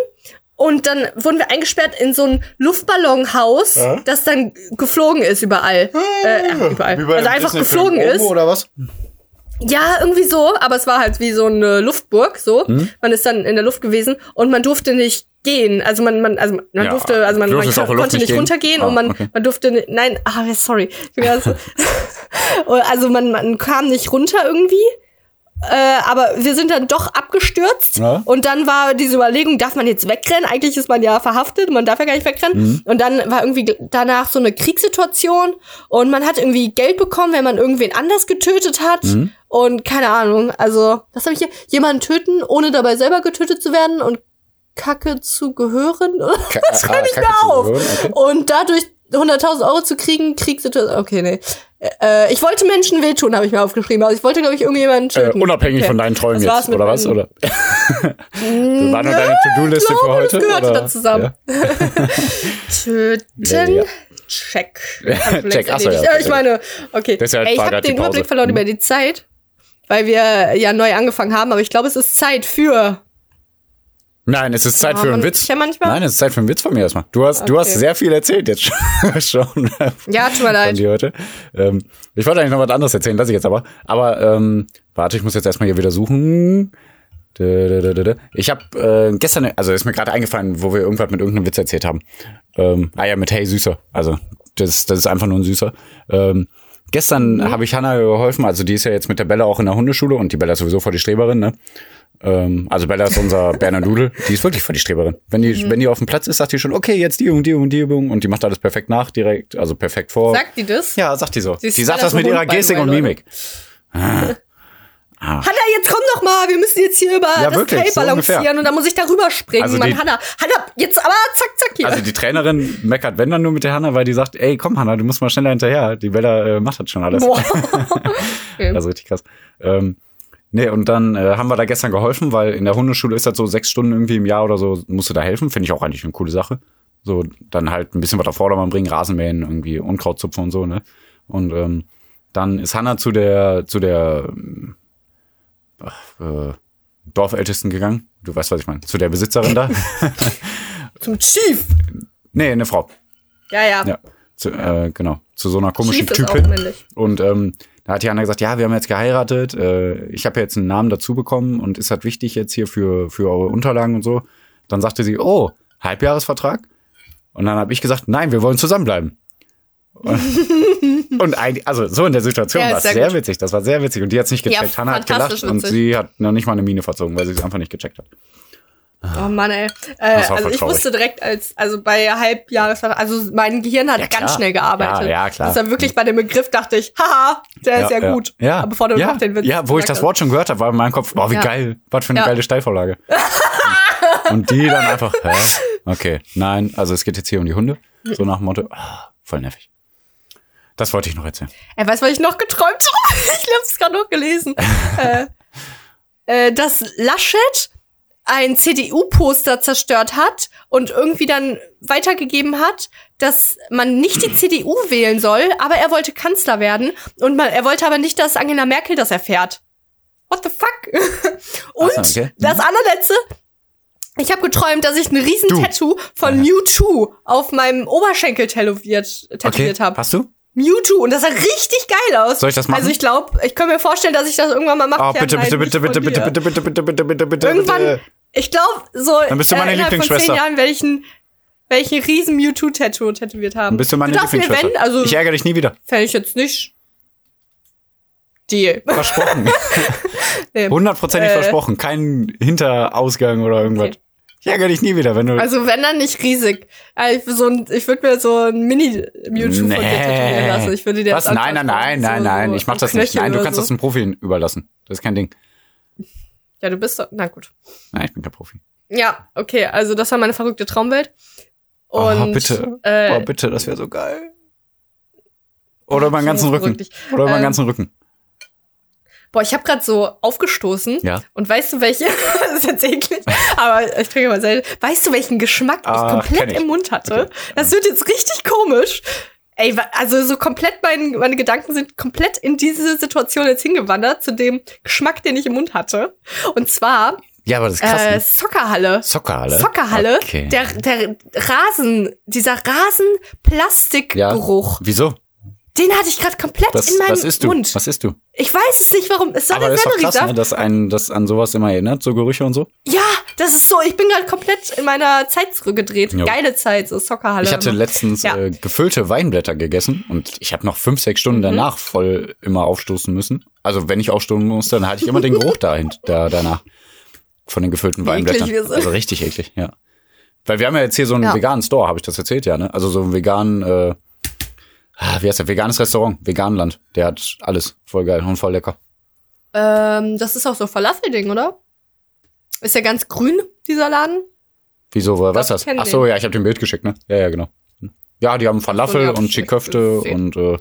und dann wurden wir eingesperrt in so ein Luftballonhaus, ja? das dann geflogen ist überall. Äh, überall. Also einfach geflogen ist. Oder was? Ja, irgendwie so, aber es war halt wie so eine Luftburg, so. Hm? Man ist dann in der Luft gewesen und man durfte nicht gehen. Also man, man, also man ja, durfte, also man, man konnte nicht, runtergehen ah, und man, okay. man durfte, nein, ah, sorry. also man, man kam nicht runter irgendwie. Äh, aber wir sind dann doch abgestürzt ja. und dann war diese Überlegung, darf man jetzt wegrennen? Eigentlich ist man ja verhaftet, man darf ja gar nicht wegrennen. Mhm. Und dann war irgendwie danach so eine Kriegssituation und man hat irgendwie Geld bekommen, wenn man irgendwen anders getötet hat. Mhm. Und keine Ahnung, also, was habe ich hier? Jemanden töten, ohne dabei selber getötet zu werden und Kacke zu gehören? das schreibe ich mir auf. Okay. Und dadurch 100.000 Euro zu kriegen, Kriegssituation. Okay, nee. Äh, ich wollte Menschen wehtun, habe ich mir aufgeschrieben. Also ich wollte, glaube ich, irgendjemanden töten. Äh, unabhängig okay. von deinen Träumen jetzt, oder was? Oder? das war nur deine To-Do-Liste für heute? Das gehörte da zusammen. Ja. Töten. Ja, ja. Check. Check, achso, ja. Ich meine, okay. Deshalb Ey, ich habe den Überblick verloren hm. über die Zeit, weil wir ja neu angefangen haben, aber ich glaube, es ist Zeit für Nein, es ist Zeit ja, für einen Witz. Ja manchmal? Nein, es ist Zeit für einen Witz von mir erstmal. Du hast, okay. du hast sehr viel erzählt jetzt schon. ja, tut mir leid. Von heute. Ähm, ich wollte eigentlich noch was anderes erzählen, lass ich jetzt aber. Aber ähm, warte, ich muss jetzt erstmal hier wieder suchen. Ich habe äh, gestern, also ist mir gerade eingefallen, wo wir irgendwas mit irgendeinem Witz erzählt haben. Ähm, ah ja, mit Hey Süßer. Also das, das ist einfach nur ein Süßer. Ähm, gestern mhm. habe ich Hanna geholfen, also die ist ja jetzt mit der Bella auch in der Hundeschule und die Bella ist sowieso vor die Streberin, ne? Ähm, also Bella ist unser Berner Dudel. Die ist wirklich voll die Streberin. Wenn die, mhm. wenn die auf dem Platz ist, sagt die schon, okay, jetzt die Übung, die Übung, die Übung. Und die macht alles perfekt nach, direkt, also perfekt vor. Sagt die das? Ja, sagt die so. Sie die sagt das mit ihrer Gestik und Mimik. Ah. Ah. Hanna, jetzt komm doch mal, wir müssen jetzt hier über ja, das Teil balancieren so und dann muss ich darüber springen. Also Mann, Hanna, Hanna, jetzt aber zack, zack hier. Also die Trainerin meckert wenn dann nur mit der Hanna, weil die sagt, ey, komm Hanna, du musst mal schneller hinterher. Die Bella äh, macht das schon alles. Boah. okay. Also richtig krass. Ähm, Nee, und dann äh, haben wir da gestern geholfen, weil in der Hundeschule ist das so sechs Stunden irgendwie im Jahr oder so, musst du da helfen. Finde ich auch eigentlich eine coole Sache. So, dann halt ein bisschen was auf Vordermann bringen, Rasenmähen, irgendwie Unkraut zupfen und so, ne? Und ähm, dann ist Hanna zu der, zu der äh, Dorfältesten gegangen. Du weißt, was ich meine. Zu der Besitzerin da. Zum Chief. Nee, eine Frau. Ja, ja. Ja, zu, äh, genau. Zu so einer komischen Chief Typin. Und ähm, da hat die Anna gesagt, ja, wir haben jetzt geheiratet, äh, ich habe jetzt einen Namen dazu bekommen und ist halt wichtig jetzt hier für, für eure Unterlagen und so. Dann sagte sie, oh, Halbjahresvertrag? Und dann habe ich gesagt, nein, wir wollen zusammenbleiben. Und, und ein, also so in der Situation ja, war es sehr, sehr witzig. Das war sehr witzig. Und die hat es nicht gecheckt. Ja, Hannah hat gelacht witzig. und sie hat noch nicht mal eine Mine verzogen, weil sie es einfach nicht gecheckt hat. Oh Mann, ey. Äh, also ich wusste direkt als, also bei Halbjahresvertrag, also mein Gehirn hat ja, ganz schnell gearbeitet. Ja, ja, klar. Das war wirklich bei dem Begriff dachte ich, haha, der ja, ist ja, ja, gut. Ja. Aber bevor du ja, den Witz Ja, wo ich das Wort schon gehört habe, war in meinem Kopf, boah, wie geil, was für eine geile Steilvorlage. und die dann einfach, hä? Okay, nein, also es geht jetzt hier um die Hunde. So nach dem Motto, oh, voll nervig. Das wollte ich noch erzählen. Ey, weißt du, was ich noch geträumt habe? ich habe es gerade noch gelesen. äh, äh, dass Laschet ein CDU-Poster zerstört hat und irgendwie dann weitergegeben hat, dass man nicht die CDU wählen soll, aber er wollte Kanzler werden und man, er wollte aber nicht, dass Angela Merkel das erfährt. What the fuck? und so, okay. das allerletzte, ich habe geträumt, dass ich ein riesen Tattoo von. Mewtwo auf meinem Oberschenkel tätowiert, tätowiert okay. habe. Hast du? Mewtwo und das sah richtig geil aus. Soll ich das machen? Also ich glaube, ich kann mir vorstellen, dass ich das irgendwann mal mache. Oh, bitte, bitte, bitte, bitte, bitte, bitte, bitte, bitte, bitte, bitte, bitte, Irgendwann, ich glaube, so Dann bist du meine äh, Lieblingsschwester. Von zehn Jahren werde ich ein, werde ich ein riesen Mewtwo-Tattoo tätowiert haben. Dann bist du meine du Lieblingsschwester. Mir, wenn, also, ich ärgere dich nie wieder. Fände ich jetzt nicht. Deal. Versprochen. Hundertprozentig nee, äh, versprochen. Kein Hinterausgang oder irgendwas. Okay. Ja, gönn ich nie wieder, wenn du. Also wenn dann nicht riesig. Also so ein, ich würde mir so ein Mini-Mewtwo nee. von dir tätowieren lassen. Ich würde dir Was? Nein, nein, nein, nein, nein. So ich mach das nicht. Nein, du kannst so. das einem Profi überlassen. Das ist kein Ding. Ja, du bist doch. Na gut. Nein, ich bin kein Profi. Ja, okay. Also das war meine verrückte Traumwelt. Oh, Und, oh, bitte. Äh, oh, bitte, das wäre so geil. Oder meinen ganzen Rücken. Oder meinen ähm, ganzen Rücken. Boah, ich habe gerade so aufgestoßen. Ja. Und weißt du welche? das ist jetzt eklig, aber ich trinke mal selten. Weißt du, welchen Geschmack ich ah, komplett ich. im Mund hatte? Okay. Das wird jetzt richtig komisch. Ey, also so komplett mein, meine Gedanken sind komplett in diese Situation jetzt hingewandert zu dem Geschmack, den ich im Mund hatte. Und zwar ja, aber das ist krass. Äh, ne? Soccerhalle. Soccerhalle. Soccerhalle. Okay. Der, der Rasen, dieser Rasenplastikgeruch. Ja. Wieso? Den hatte ich gerade komplett was, in meinem was isst du? Mund. Was isst du? Ich weiß es nicht, warum. Es soll Aber das ist doch krass, ne, dass einen das an sowas immer erinnert, so Gerüche und so. Ja, das ist so. Ich bin gerade komplett in meiner Zeit zurückgedreht. Jo. Geile Zeit, so Soccerhalle. Ich hatte immer. letztens ja. äh, gefüllte Weinblätter gegessen und ich habe noch fünf, sechs Stunden mhm. danach voll immer aufstoßen müssen. Also wenn ich aufstoßen musste, dann hatte ich immer den Geruch dahin, da danach von den gefüllten Weinblättern. Also richtig eklig, ja. Weil wir haben ja jetzt hier so einen ja. veganen Store, habe ich das erzählt, ja, ne? Also so einen veganen äh, Ah, wie heißt der? Veganes Restaurant, Veganland. Der hat alles. Voll geil und voll lecker. Ähm, das ist auch so Falafel-Ding, oder? Ist ja ganz grün, dieser Laden. Wieso, weißt du das? Ach so, ja, ich habe dir ein Bild geschickt, ne? Ja, ja, genau. Ja, die haben Falafel und Chiköfte und äh,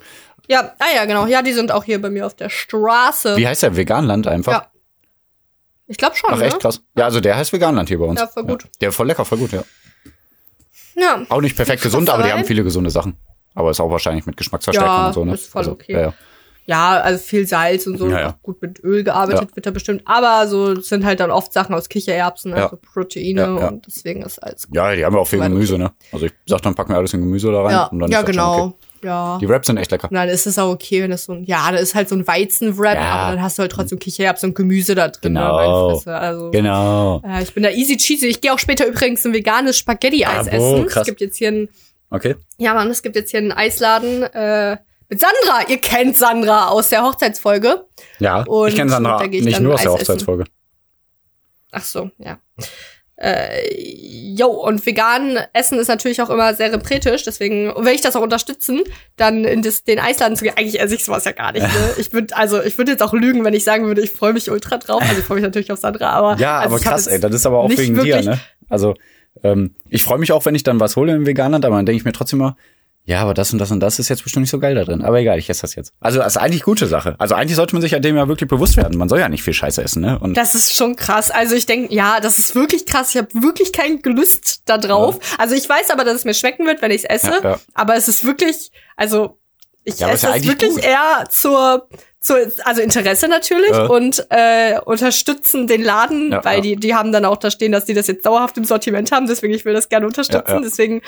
Ja, ah ja, genau. Ja, die sind auch hier bei mir auf der Straße. Wie heißt der? Veganland einfach? Ja. Ich glaube schon. Ach, echt ne? krass. Ja, also der heißt Veganland hier bei uns. Ja, voll gut. Ja. Der ist voll lecker, voll gut, ja. Ja. Auch nicht perfekt gesund, aber die haben viele gesunde Sachen. Aber ist auch wahrscheinlich mit Geschmacksverstärkung ja, und so, ne? Ist voll also, okay. Ja, ja. ja, also viel Salz und so, ja, ja. gut mit Öl gearbeitet wird da bestimmt. Aber so sind halt dann oft Sachen aus Kichererbsen, also Proteine und deswegen ist alles gut. Ja, die haben ja auch viel Gemüse, ne? Also ich sag dann, pack mir alles in Gemüse da rein. Ja, und dann ja genau. Okay. Ja. Die Wraps sind echt lecker. Nein, ist es auch okay, wenn das so ein, ja, da ist halt so ein Weizenwrap, ja. aber dann hast du halt trotzdem Kichererbsen und Gemüse da drin. Ne, genau. Also, genau. Äh, ich bin da easy cheesy. Ich gehe auch später übrigens ein veganes Spaghetti-Eis ah, essen. Es gibt jetzt hier ein Okay. Ja, Mann, es gibt jetzt hier einen Eisladen äh, mit Sandra. Ihr kennt Sandra aus der Hochzeitsfolge. Ja, und ich kenne Sandra ich nicht nur aus der Hochzeitsfolge. Ach so, ja. Äh, jo, und vegan essen ist natürlich auch immer sehr repretisch, deswegen will ich das auch unterstützen, dann in das, den Eisladen zu gehen. Eigentlich esse ich sowas ja gar nicht. Ne? Ich würde also ich würde jetzt auch lügen, wenn ich sagen würde, ich freue mich ultra drauf. Also ich freue mich natürlich auf Sandra, aber ja, also aber krass, ey, das ist aber auch wegen dir, ne? Also ähm, ich freue mich auch, wenn ich dann was hole im Veganland, aber dann denke ich mir trotzdem mal, ja, aber das und das und das ist jetzt bestimmt nicht so geil da drin. Aber egal, ich esse das jetzt. Also, das ist eigentlich gute Sache. Also, eigentlich sollte man sich ja dem ja wirklich bewusst werden. Man soll ja nicht viel Scheiße essen, ne? Und das ist schon krass. Also, ich denke, ja, das ist wirklich krass. Ich habe wirklich kein Gelüst da drauf. Ja. Also, ich weiß aber, dass es mir schmecken wird, wenn ich es esse. Ja, ja. Aber es ist wirklich, also, ich esse es wirklich gut. eher zur, zur, also Interesse natürlich ja. und äh, unterstützen den Laden, ja, weil die die haben dann auch da stehen, dass die das jetzt dauerhaft im Sortiment haben. Deswegen ich will das gerne unterstützen. Deswegen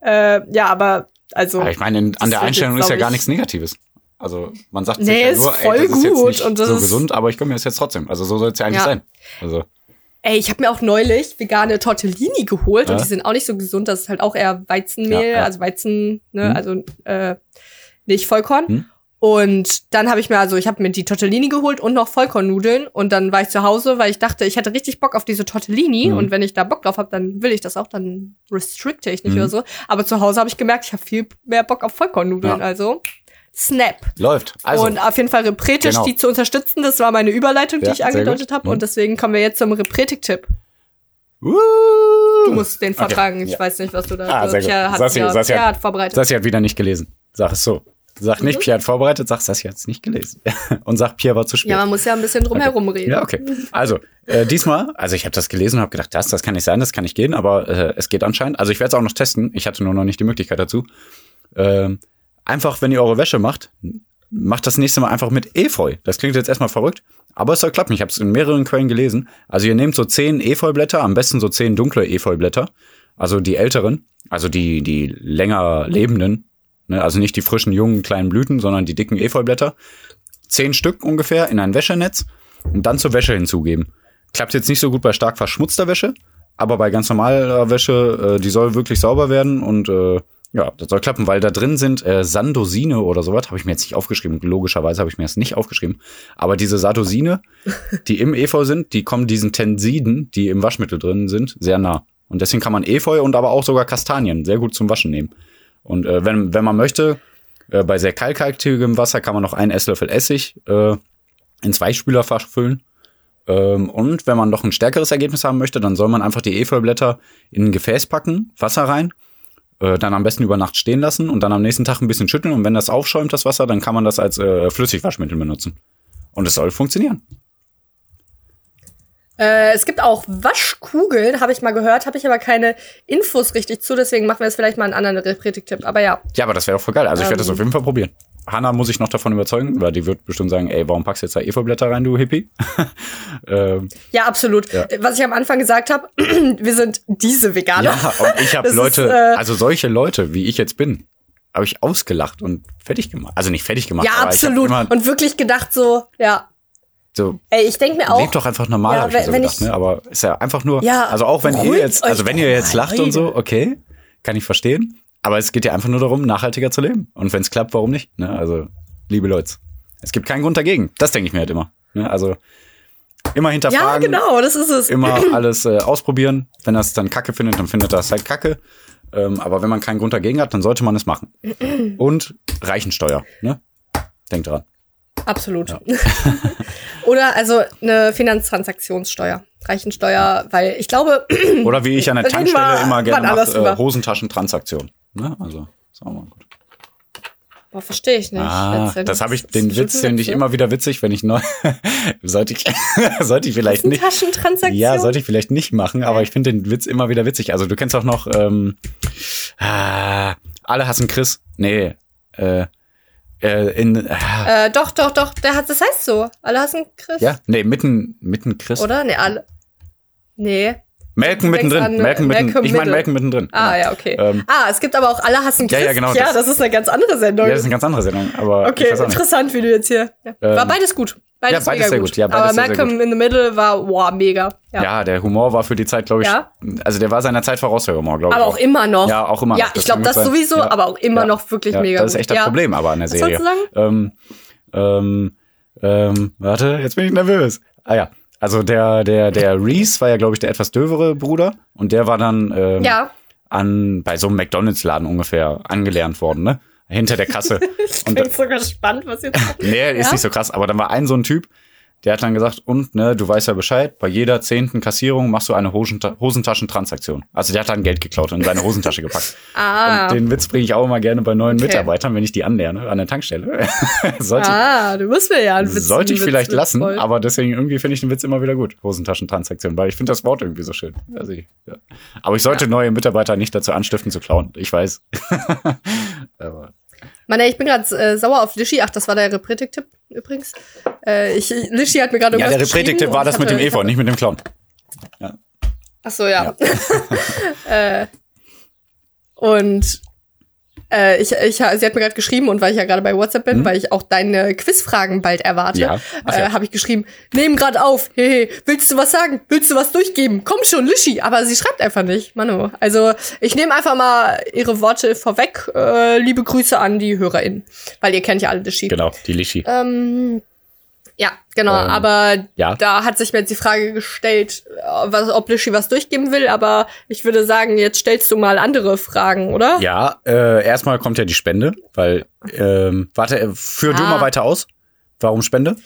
äh, ja, aber also. Aber ich meine, in, an der Einstellung jetzt, ist ja gar nichts Negatives. Also man sagt nee, sich ja nur, voll ey, das ist jetzt nicht und das so gesund, aber ich komme mir das jetzt trotzdem. Also so soll es ja eigentlich sein. Also Ey, ich habe mir auch neulich vegane Tortellini geholt ja. und die sind auch nicht so gesund. Das ist halt auch eher Weizenmehl, ja, ja. also Weizen, ne, hm. also äh, nicht Vollkorn. Hm. Und dann habe ich mir also, ich habe mir die Tortellini geholt und noch Vollkornnudeln und dann war ich zu Hause, weil ich dachte, ich hätte richtig Bock auf diese Tortellini mhm. und wenn ich da Bock drauf habe, dann will ich das auch, dann restricte ich nicht mhm. oder so. Aber zu Hause habe ich gemerkt, ich habe viel mehr Bock auf Vollkornnudeln, ja. also Snap. Läuft. Also, und auf jeden Fall Repretik, genau. die zu unterstützen, das war meine Überleitung, die ja, ich angedeutet habe. Mhm. Und deswegen kommen wir jetzt zum Repretik-Tipp. Uh. Du musst den vertragen. Okay. Ich ja. weiß nicht, was du da. Ah, sehr gut. Hat, Sassi, ja, Sassi, hat, vorbereitet. Sassi hat wieder nicht gelesen. Sag es so. Sag nicht, mhm. Pierre hat vorbereitet, sag, Sassi hat es nicht gelesen. Und sag, Pierre war zu spät. Ja, man muss ja ein bisschen drumherum okay. reden. Ja, okay. Also, äh, diesmal, also ich habe das gelesen und habe gedacht, das, das kann nicht sein, das kann nicht gehen, aber äh, es geht anscheinend. Also ich werde es auch noch testen. Ich hatte nur noch nicht die Möglichkeit dazu. Ähm, einfach, wenn ihr eure Wäsche macht, macht das nächste Mal einfach mit Efeu. Das klingt jetzt erstmal verrückt, aber es soll klappen. Ich habe es in mehreren Quellen gelesen. Also ihr nehmt so zehn Efeublätter, am besten so zehn dunkle Efeublätter, also die älteren, also die die länger lebenden, ne? also nicht die frischen jungen kleinen Blüten, sondern die dicken Efeublätter. Zehn Stück ungefähr in ein Wäschenetz und dann zur Wäsche hinzugeben. Klappt jetzt nicht so gut bei stark verschmutzter Wäsche, aber bei ganz normaler Wäsche, äh, die soll wirklich sauber werden und äh, ja, das soll klappen, weil da drin sind äh, Sandosine oder sowas, habe ich mir jetzt nicht aufgeschrieben. Logischerweise habe ich mir das nicht aufgeschrieben. Aber diese Sandosine, die im Efeu sind, die kommen diesen Tensiden, die im Waschmittel drin sind, sehr nah. Und deswegen kann man Efeu und aber auch sogar Kastanien sehr gut zum Waschen nehmen. Und äh, wenn, wenn man möchte, äh, bei sehr kalkhaltigem Wasser kann man noch einen Esslöffel Essig äh, ins Weichspülerfach füllen. Ähm, und wenn man noch ein stärkeres Ergebnis haben möchte, dann soll man einfach die Efeublätter in ein Gefäß packen, Wasser rein, äh, dann am besten über Nacht stehen lassen und dann am nächsten Tag ein bisschen schütteln. Und wenn das aufschäumt, das Wasser, dann kann man das als äh, Flüssigwaschmittel benutzen. Und es soll funktionieren. Äh, es gibt auch Waschkugeln, habe ich mal gehört, habe ich aber keine Infos richtig zu, deswegen machen wir jetzt vielleicht mal einen anderen Repretik-Tipp. Aber ja. Ja, aber das wäre auch voll geil. Also ich werde das ähm. auf jeden Fall probieren. Hanna muss ich noch davon überzeugen, weil die wird bestimmt sagen, ey, warum packst du jetzt da Efeublätter rein, du Hippie? ähm, ja, absolut. Ja. Was ich am Anfang gesagt habe, wir sind diese Veganer. Ja, und ich habe Leute, ist, äh, also solche Leute, wie ich jetzt bin, habe ich ausgelacht und fertig gemacht. Also nicht fertig gemacht. Ja, absolut. und wirklich gedacht so, ja. So, Ey, ich denke mir auch. Lebt doch einfach normal, ja, hab ich so gedacht, ich, ne? Aber ist ja einfach nur. Ja, also auch wenn ihr jetzt, also wenn ihr jetzt lacht und so, okay, kann ich verstehen. Aber es geht ja einfach nur darum, nachhaltiger zu leben. Und wenn es klappt, warum nicht? Ne? Also, liebe Leute, es gibt keinen Grund dagegen. Das denke ich mir halt immer. Ne? Also immer hinterfragen. Ja, genau, das ist es. Immer alles äh, ausprobieren. Wenn es dann Kacke findet, dann findet es halt Kacke. Ähm, aber wenn man keinen Grund dagegen hat, dann sollte man es machen. Und Reichensteuer. Ne? Denkt dran. Absolut. Ja. Oder also eine Finanztransaktionssteuer. Reichensteuer, weil ich glaube. Oder wie ich an der Tankstelle immer gerne mache, äh, Hosentaschentransaktion. Ne? Also, ist auch mal gut. Boah, verstehe ich nicht. Ah, das habe ich, den Witz finde ich immer wieder witzig, wenn ich neu, sollte ich, sollte ich vielleicht nicht. Taschentransaktion? Ja, sollte ich vielleicht nicht machen, aber ich finde den Witz immer wieder witzig. Also du kennst auch noch, ähm, ah, alle hassen Chris. Nee, äh, äh, in, äh, doch, doch, doch, der hat, das heißt so. Alle hassen Chris. Ja, nee, mitten, mitten Chris. Oder? Nee, alle. Nee. Melken mittendrin. Melken mitten, ich meine Melken mittendrin. Ah, ja, okay. Ähm, ah, es gibt aber auch Alle hassen Chris. Ja, ja, genau. Ja, das, das, ist eine ganz andere Sendung. Ja, das ist eine ganz andere Sendung. Aber okay, interessant, wie du jetzt hier. Ja. Ähm, war beides gut. Beides, ja, beides sehr gut. gut. Ja, beides aber Malcolm gut. in the Middle war, wow, mega. Ja. ja, der Humor war für die Zeit, glaube ich, ja? also der war seiner Zeit voraus, der Humor, glaube ich. Aber auch. immer noch. Ja, auch immer ja, noch. Ja, ich glaube, das sowieso, aber auch immer noch wirklich mega Das ist echt das Problem aber an der Serie. Was sagen? Ähm, ähm, ähm, warte, jetzt bin ich nervös. Ah ja, also der, der, der Reese war ja, glaube ich, der etwas dövere Bruder und der war dann ähm, ja. an bei so einem McDonalds-Laden ungefähr angelernt worden, ne? Hinter der Kasse. ich bin und, sogar gespannt, was jetzt kommt. nee, ist ja? nicht so krass, aber dann war ein so ein Typ, der hat dann gesagt, und, ne, du weißt ja Bescheid, bei jeder zehnten Kassierung machst du eine Hosenta Hosentaschentransaktion. Also der hat dann Geld geklaut und in seine Hosentasche gepackt. ah. Und den Witz bringe ich auch immer gerne bei neuen okay. Mitarbeitern, wenn ich die anlerne an der Tankstelle. sollte, ah, du musst mir ja einen Witz Sollte ich Witz vielleicht lassen, voll. aber deswegen irgendwie finde ich den Witz immer wieder gut. Hosentaschentransaktion, weil ich finde das Wort irgendwie so schön. Also ich, ja. Aber ich sollte ja. neue Mitarbeiter nicht dazu anstiften zu klauen. Ich weiß. aber Mann, ey, ich bin gerade äh, sauer auf Lischi. Ach, das war der Repretik-Tipp übrigens. Äh, ich, Lischi hat mir gerade Ja, der Repretik-Tipp war das mit dem Efeu, nicht mit dem Clown. Ja. Ach so, ja. ja. äh, und äh, ich, ich, sie hat mir gerade geschrieben und weil ich ja gerade bei WhatsApp bin, mhm. weil ich auch deine Quizfragen bald erwarte, ja. Äh, ja. habe ich geschrieben, nehmen gerade auf, hey, willst du was sagen? Willst du was durchgeben? Komm schon, Lischi. Aber sie schreibt einfach nicht, Manu. Also ich nehme einfach mal ihre Worte vorweg. Äh, liebe Grüße an die HörerInnen, weil ihr kennt ja alle Lischi. Genau, die Lischi. Ähm, ja, genau. Ähm, aber ja. da hat sich mir jetzt die Frage gestellt, was, ob Lischi was durchgeben will. Aber ich würde sagen, jetzt stellst du mal andere Fragen, oder? Ja, äh, erstmal kommt ja die Spende, weil, ähm, warte, äh, führ ah. du mal weiter aus. Warum Spende?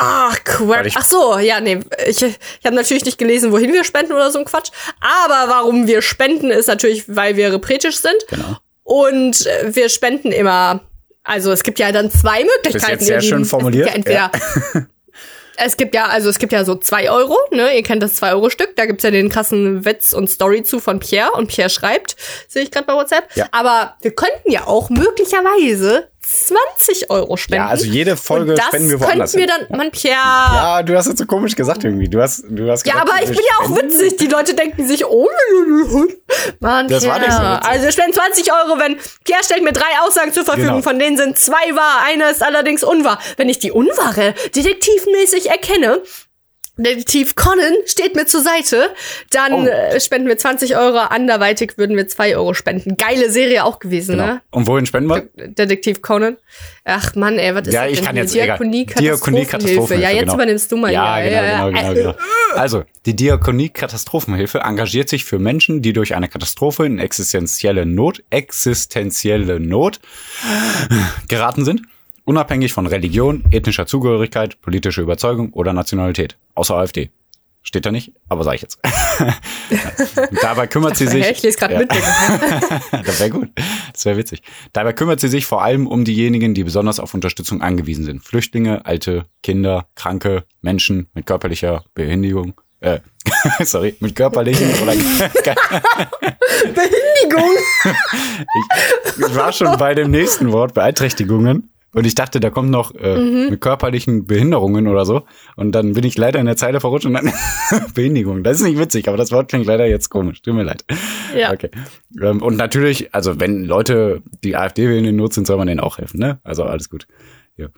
Ach, Quatsch. Ach so, ja, nee. Ich, ich habe natürlich nicht gelesen, wohin wir spenden oder so ein Quatsch. Aber warum wir spenden, ist natürlich, weil wir repretisch sind. Genau. Und äh, wir spenden immer also es gibt ja dann zwei Möglichkeiten. Das ist sehr schön formuliert. Es gibt ja, entweder, es gibt ja, also es gibt ja so zwei Euro, ne? Ihr kennt das zwei Euro Stück. Da gibt's ja den krassen Witz und Story zu von Pierre und Pierre schreibt, sehe ich gerade bei WhatsApp. Ja. Aber wir könnten ja auch möglicherweise 20 Euro spenden. Ja, also jede Folge spenden wir woanders. Das könnten wir dann, man, Pierre. Ja, du hast jetzt so komisch gesagt irgendwie. Du hast, du hast gesagt, Ja, aber ich bin ja auch witzig. Die Leute denken sich, oh, Mann, das Pierre. war nicht so witzig. Also wir spenden 20 Euro, wenn Pierre stellt mir drei Aussagen zur Verfügung, genau. von denen sind zwei wahr, eine ist allerdings unwahr. Wenn ich die unwahre detektivmäßig erkenne, Detektiv Conan steht mir zur Seite. Dann oh. äh, spenden wir 20 Euro. Anderweitig würden wir 2 Euro spenden. Geile Serie auch gewesen, genau. ne? Und wohin spenden wir? Detektiv Conan. Ach Mann, ey, was ist ja, das ich denn? kann jetzt Diakonie, Diakonie Katastrophenhilfe. Ja, jetzt genau. übernimmst du mal. Ja, ja, genau, genau, genau, genau. Also, die Diakonie Katastrophenhilfe engagiert sich für Menschen, die durch eine Katastrophe in existenzielle Not, existenzielle Not geraten sind Unabhängig von Religion, ethnischer Zugehörigkeit, politischer Überzeugung oder Nationalität. Außer AfD. Steht da nicht, aber sage ich jetzt. Dabei kümmert sie sich. Ich lese gerade ja. mit. das wäre gut. Das wäre witzig. Dabei kümmert sie sich vor allem um diejenigen, die besonders auf Unterstützung angewiesen sind. Flüchtlinge, alte, Kinder, Kranke, Menschen mit körperlicher Behinderung. Äh, sorry, mit körperlichen oder Behinderung. ich, ich war schon bei dem nächsten Wort, Beeinträchtigungen. Und ich dachte, da kommt noch äh, mhm. mit körperlichen Behinderungen oder so. Und dann bin ich leider in der Zeile verrutscht und dann Behinderung. Das ist nicht witzig, aber das Wort klingt leider jetzt komisch. Tut mir leid. Ja. Okay. Ähm, und natürlich, also wenn Leute die AfD wählen in Not sind, soll man denen auch helfen, ne? Also alles gut. Ja.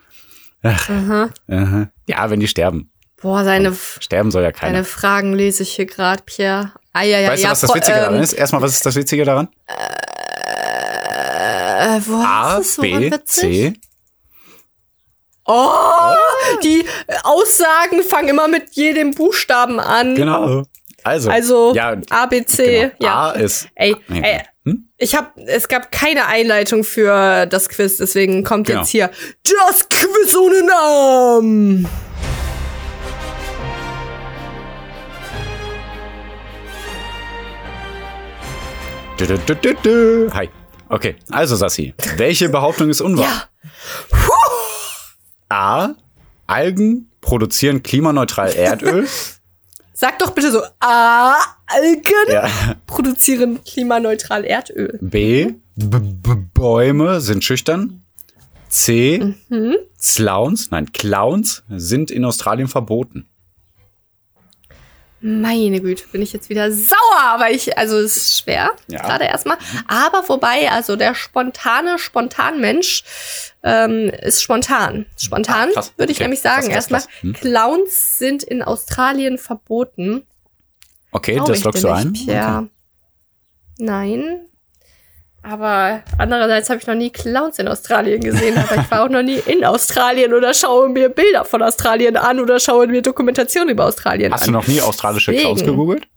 Ach, aha. Aha. Ja, wenn die sterben. Boah, seine und sterben soll ja keiner. Deine Fragen lese ich hier gerade, Pierre. Ah, ja, ja, weißt ja, du, was das Witzige ähm, daran ist? Erstmal, was ist das Witzige daran? Äh, wo A, B, C, Oh, die Aussagen fangen immer mit jedem Buchstaben an. Genau. Also, also ja, A, B, C. Genau. Ja. A ist. Ey, ey hm? ich habe, es gab keine Einleitung für das Quiz, deswegen kommt genau. jetzt hier das Quiz ohne Namen. Hi. Okay, also Sassi, welche Behauptung ist unwahr? Ja. A. Algen produzieren klimaneutral Erdöl. Sag doch bitte so, A. Algen ja. produzieren klimaneutral Erdöl. B. B Bäume sind schüchtern. C. Mhm. Clowns, nein, Clowns sind in Australien verboten. Meine Güte, bin ich jetzt wieder sauer, weil ich, also es ist schwer, ja. gerade erstmal. Aber wobei, also der spontane Spontanmensch ähm, ist spontan. Spontan, ah, würde ich okay. nämlich sagen. Erstmal, hm. Clowns sind in Australien verboten. Okay, Glaube das lockst du ein? Ja. Okay. Nein, aber andererseits habe ich noch nie Clowns in Australien gesehen, aber ich war auch noch nie in Australien oder schaue mir Bilder von Australien an oder schaue mir Dokumentationen über Australien Hast an. Hast du noch nie australische Deswegen. Clowns gegoogelt?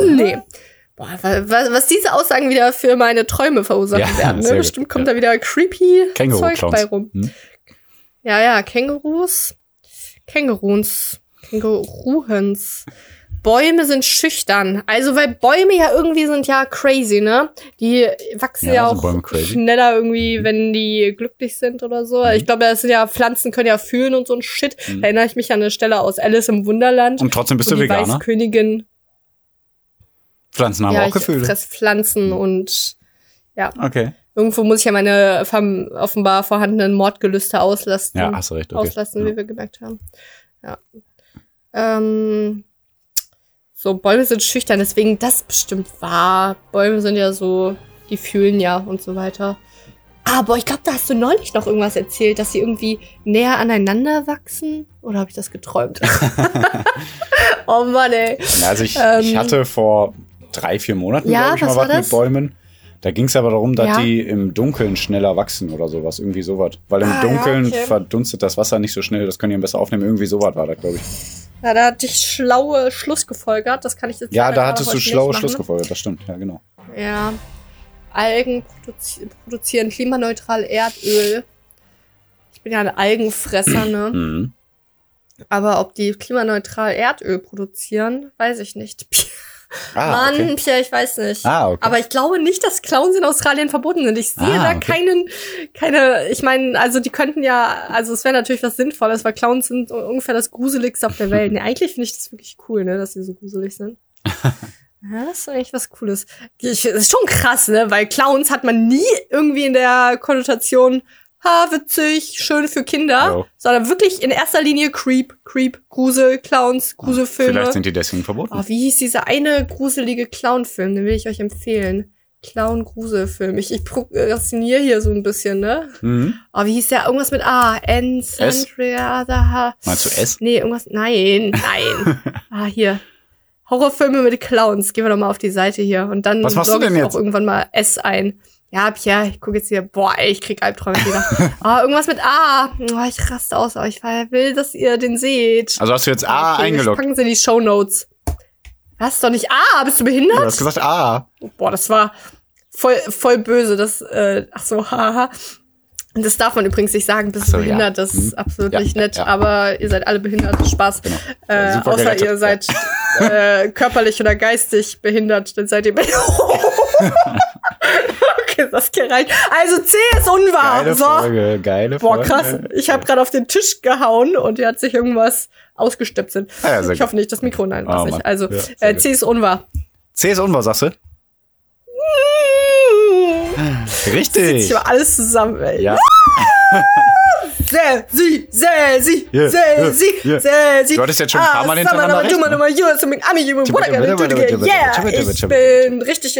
Nee. Boah, was, was diese Aussagen wieder für meine Träume verursachen ja, werden. Ne? Bestimmt kommt ja. da wieder creepy Zeug bei rum. Hm? Ja, ja, Kängurus. Känguruns. Känguruhens. Bäume sind schüchtern. Also, weil Bäume ja irgendwie sind ja crazy, ne? Die wachsen ja, ja auch schneller irgendwie, wenn die glücklich sind oder so. Mhm. Ich glaube, das sind ja, Pflanzen können ja fühlen und so ein Shit. Mhm. Da erinnere ich mich an eine Stelle aus Alice im Wunderland. Und trotzdem bist du die Veganer? Weißkönigin. Pflanzen haben ja, auch Gefühle. Ich fress Pflanzen mhm. und, ja. Okay. Irgendwo muss ich ja meine offenbar vorhandenen Mordgelüste auslasten. Ja, hast du recht. Okay. Auslasten, ja. wie wir gemerkt haben. Ja. Ähm, so, Bäume sind schüchtern, deswegen das bestimmt wahr. Bäume sind ja so, die fühlen ja und so weiter. Aber ich glaube, da hast du neulich noch irgendwas erzählt, dass sie irgendwie näher aneinander wachsen. Oder habe ich das geträumt? oh Mann, ey. Also ich, ähm, ich hatte vor drei, vier Monaten, ja, glaube ich, mal was mit Bäumen. Da ging es aber darum, dass ja. die im Dunkeln schneller wachsen oder sowas. Irgendwie sowas. Weil im ah, Dunkeln ja, okay. verdunstet das Wasser nicht so schnell. Das können die besser aufnehmen. Irgendwie sowas war das, glaube ich. Ja, da hatte ich schlaue Schluss gefolgert. Das kann ich jetzt Ja, da hattest du schlaue Schluss gefolgert. Das stimmt. Ja, genau. Ja. Algen produzi produzieren klimaneutral Erdöl. Ich bin ja ein Algenfresser, ne? Mhm. Aber ob die klimaneutral Erdöl produzieren, weiß ich nicht. Ah, Mann, okay. Ich weiß nicht. Ah, okay. Aber ich glaube nicht, dass Clowns in Australien verboten sind. Ich sehe ah, da okay. keinen, keine, ich meine, also die könnten ja, also es wäre natürlich was Sinnvolles, weil Clowns sind ungefähr das Gruseligste auf der Welt. nee, eigentlich finde ich das wirklich cool, ne, dass sie so gruselig sind. Ja, das ist eigentlich was Cooles. Ich, das ist schon krass, ne? Weil Clowns hat man nie irgendwie in der Konnotation, ha, witzig, schön für Kinder, jo. sondern wirklich in erster Linie Creep, Creep, Grusel, Clowns, Gruselfilme. Vielleicht sind die deswegen verboten. Oh, wie hieß dieser eine gruselige Clownfilm? Den will ich euch empfehlen. Clown-Gruselfilm. Ich, ich prokrastiniere hier so ein bisschen, ne? Mhm. Aber oh, wie hieß der? Irgendwas mit A. N-Centria. Meinst du S? Nee, irgendwas. Nein, nein. ah, hier. Horrorfilme mit Clowns. Gehen wir doch mal auf die Seite hier. Und dann Was machst du denn jetzt? auch irgendwann mal S ein. Ja, hab ich ja. Ich gucke jetzt hier. Boah, ey, ich krieg Albträume wieder. oh, irgendwas mit A. Oh, ich raste aus. Aber ich will, dass ihr den seht. Also hast du jetzt A okay, eingeloggt? Packen Sie in die Show Notes. Was? Doch nicht A? Bist du behindert? Du hast gesagt A. Boah, das war voll, voll böse. Das, äh, ach so, haha. Und das darf man übrigens nicht sagen, bist so, du behindert, ja. das ist hm. absolut ja, nicht nett, ja, aber ihr seid alle behindert, Spaß. Genau. Äh, außer gerettet. ihr seid äh, körperlich oder geistig behindert, dann seid ihr behindert. okay, das geht rein. Also C ist unwahr. Geile so. Folge, geile Boah, krass. Ich habe gerade auf den Tisch gehauen und er hat sich irgendwas ausgestöpselt. Ah, ich hoffe nicht, das Mikro, nein, oh, nicht. Also äh, C ist unwahr. C ist unwahr, sagst du? Richtig. Ich war alles zusammen, ey. Ja. Sehr, sie, sehr, sie, sehr, sie, sehr, sie. Du hattest jetzt schon ein paar Mal hintereinander recht, ne? Yeah, ich bin richtig.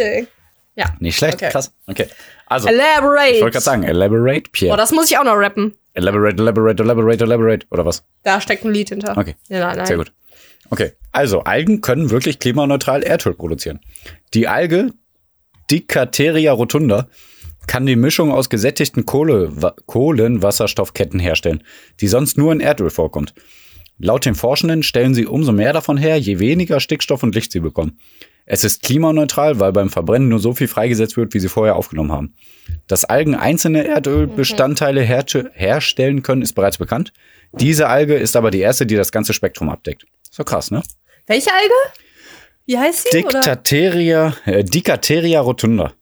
Ja. Nicht schlecht, okay. krass. Okay. Also, elaborate. Ich wollte gerade sagen, elaborate, Pierre. Oh, das muss ich auch noch rappen. Elaborate, elaborate, elaborate, elaborate, oder was? Da steckt ein Lied hinter. Okay. Ja, nein, nein. Sehr gut. Okay. Also, Algen können wirklich klimaneutral Erdöl produzieren. Die Alge Dicateria rotunda kann die Mischung aus gesättigten Kohle, Kohlenwasserstoffketten herstellen, die sonst nur in Erdöl vorkommt. Laut den Forschenden stellen sie umso mehr davon her, je weniger Stickstoff und Licht sie bekommen. Es ist klimaneutral, weil beim Verbrennen nur so viel freigesetzt wird, wie sie vorher aufgenommen haben. Dass Algen einzelne Erdölbestandteile her herstellen können, ist bereits bekannt. Diese Alge ist aber die erste, die das ganze Spektrum abdeckt. So krass, ne? Welche Alge? Wie heißt sie? Dictateria, äh, Dicateria rotunda.